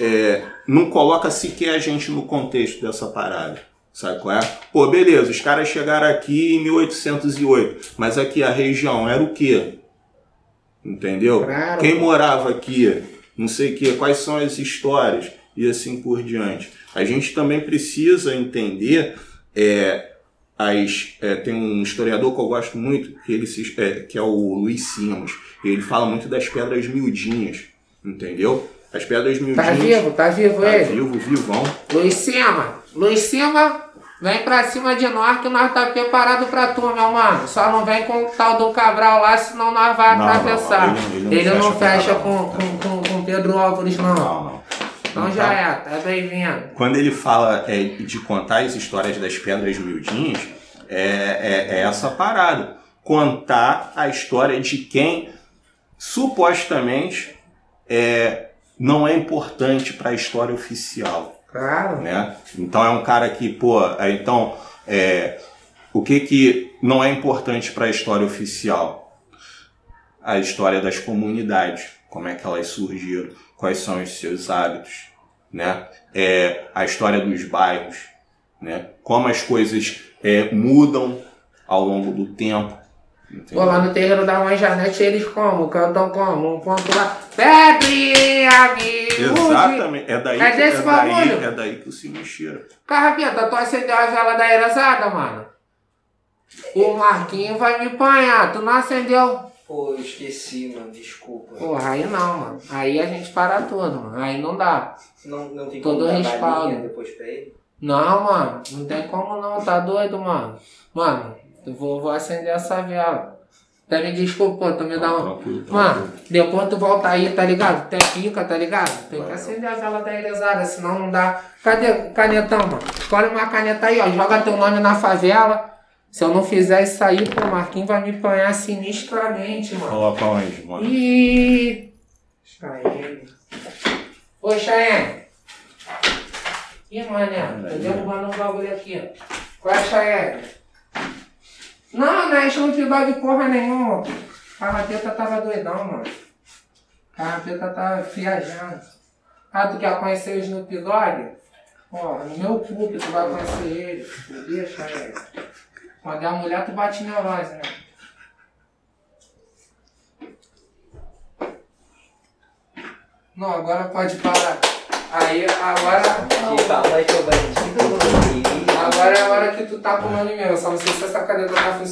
é, não coloca sequer a gente no contexto dessa parada. Sabe qual é? Pô, beleza, os caras chegaram aqui em 1808, mas aqui a região era o quê? Entendeu? Claro. Quem morava aqui? Não sei o quê, quais são as histórias e assim por diante. A gente também precisa entender, é, as, é, tem um historiador que eu gosto muito, que, ele se, é, que é o Luiz Simons, ele fala muito das pedras miudinhas, entendeu? As pedras miudinhas. Tá vivo? Tá vivo Tá ele? vivo, vivão. Luiz Cima, Luiz Cima, vem pra cima de nós que nós tá preparado pra tu, meu mano. Só não vem com o tal do Cabral lá, senão nós vai Não, atravessar. não, ele não- ele, ele não fecha fecha com com, com, com, Pedro Álvares, não. Não, não. Então já é, tá bem-vindo. Quando ele fala é, de contar as histórias das pedras miudinhas, é, é, é essa parada. Contar a história de quem supostamente é, não é importante para a história oficial. Claro. né? Então é um cara que, pô, é, então é, o que que não é importante para a história oficial? A história das comunidades, como é que elas surgiram, quais são os seus hábitos, né? É, a história dos bairros, né? Como as coisas é, mudam ao longo do tempo. Entendeu? Pô, lá no terreiro da mãe Janete, eles como? Cantam como? Um ponto lá. Pepe, amigo. Exatamente. É daí, É que, desse é, daí, é daí que o sino cheira. Carrapeta, tu acendeu a vela da Erasada, mano? O Marquinho vai me apanhar. Tu não acendeu? Pô, eu esqueci, mano, desculpa. Porra, aí não, mano. Aí a gente para tudo, mano. Aí não dá. Não, não tem Todo como respaldo. depois pra ele? Não, mano. Não tem como não. Tá doido, mano? Mano, eu vou, vou acender essa vela. Até me desculpa, tu me dá um... Tranquilo, tranquilo. Mano, depois tu volta aí, tá ligado? Tem pica, tá ligado? Tem que acender a vela da Elesada, senão não dá. Cadê canetão, mano? Escolhe uma caneta aí, ó. Joga teu nome na favela. Se eu não fizer isso aí, pô, o Marquinhos vai me apanhar sinistramente, mano. Coloca onde, mano? Ih! Chayenne. Oi, Chayenne. Ih, mané, tô derrubando um bagulho aqui. Qual é a Chayenne? Não, não é Snoop Dogg porra nenhuma. Carrapeta tava doidão, mano. Carrapeta tava viajando. Ah, tu quer conhecer o Snoop Dogg? Ó, no meu cu que tu vai conhecer ele. Deixa ele. Quando é a mulher, tu bate neurose, né? Não, agora pode parar. Aí, agora. Que fala aí, teu bandido. Agora é a hora que tu tá com o nome meu. Só não sei se essa caneta tá funcionando.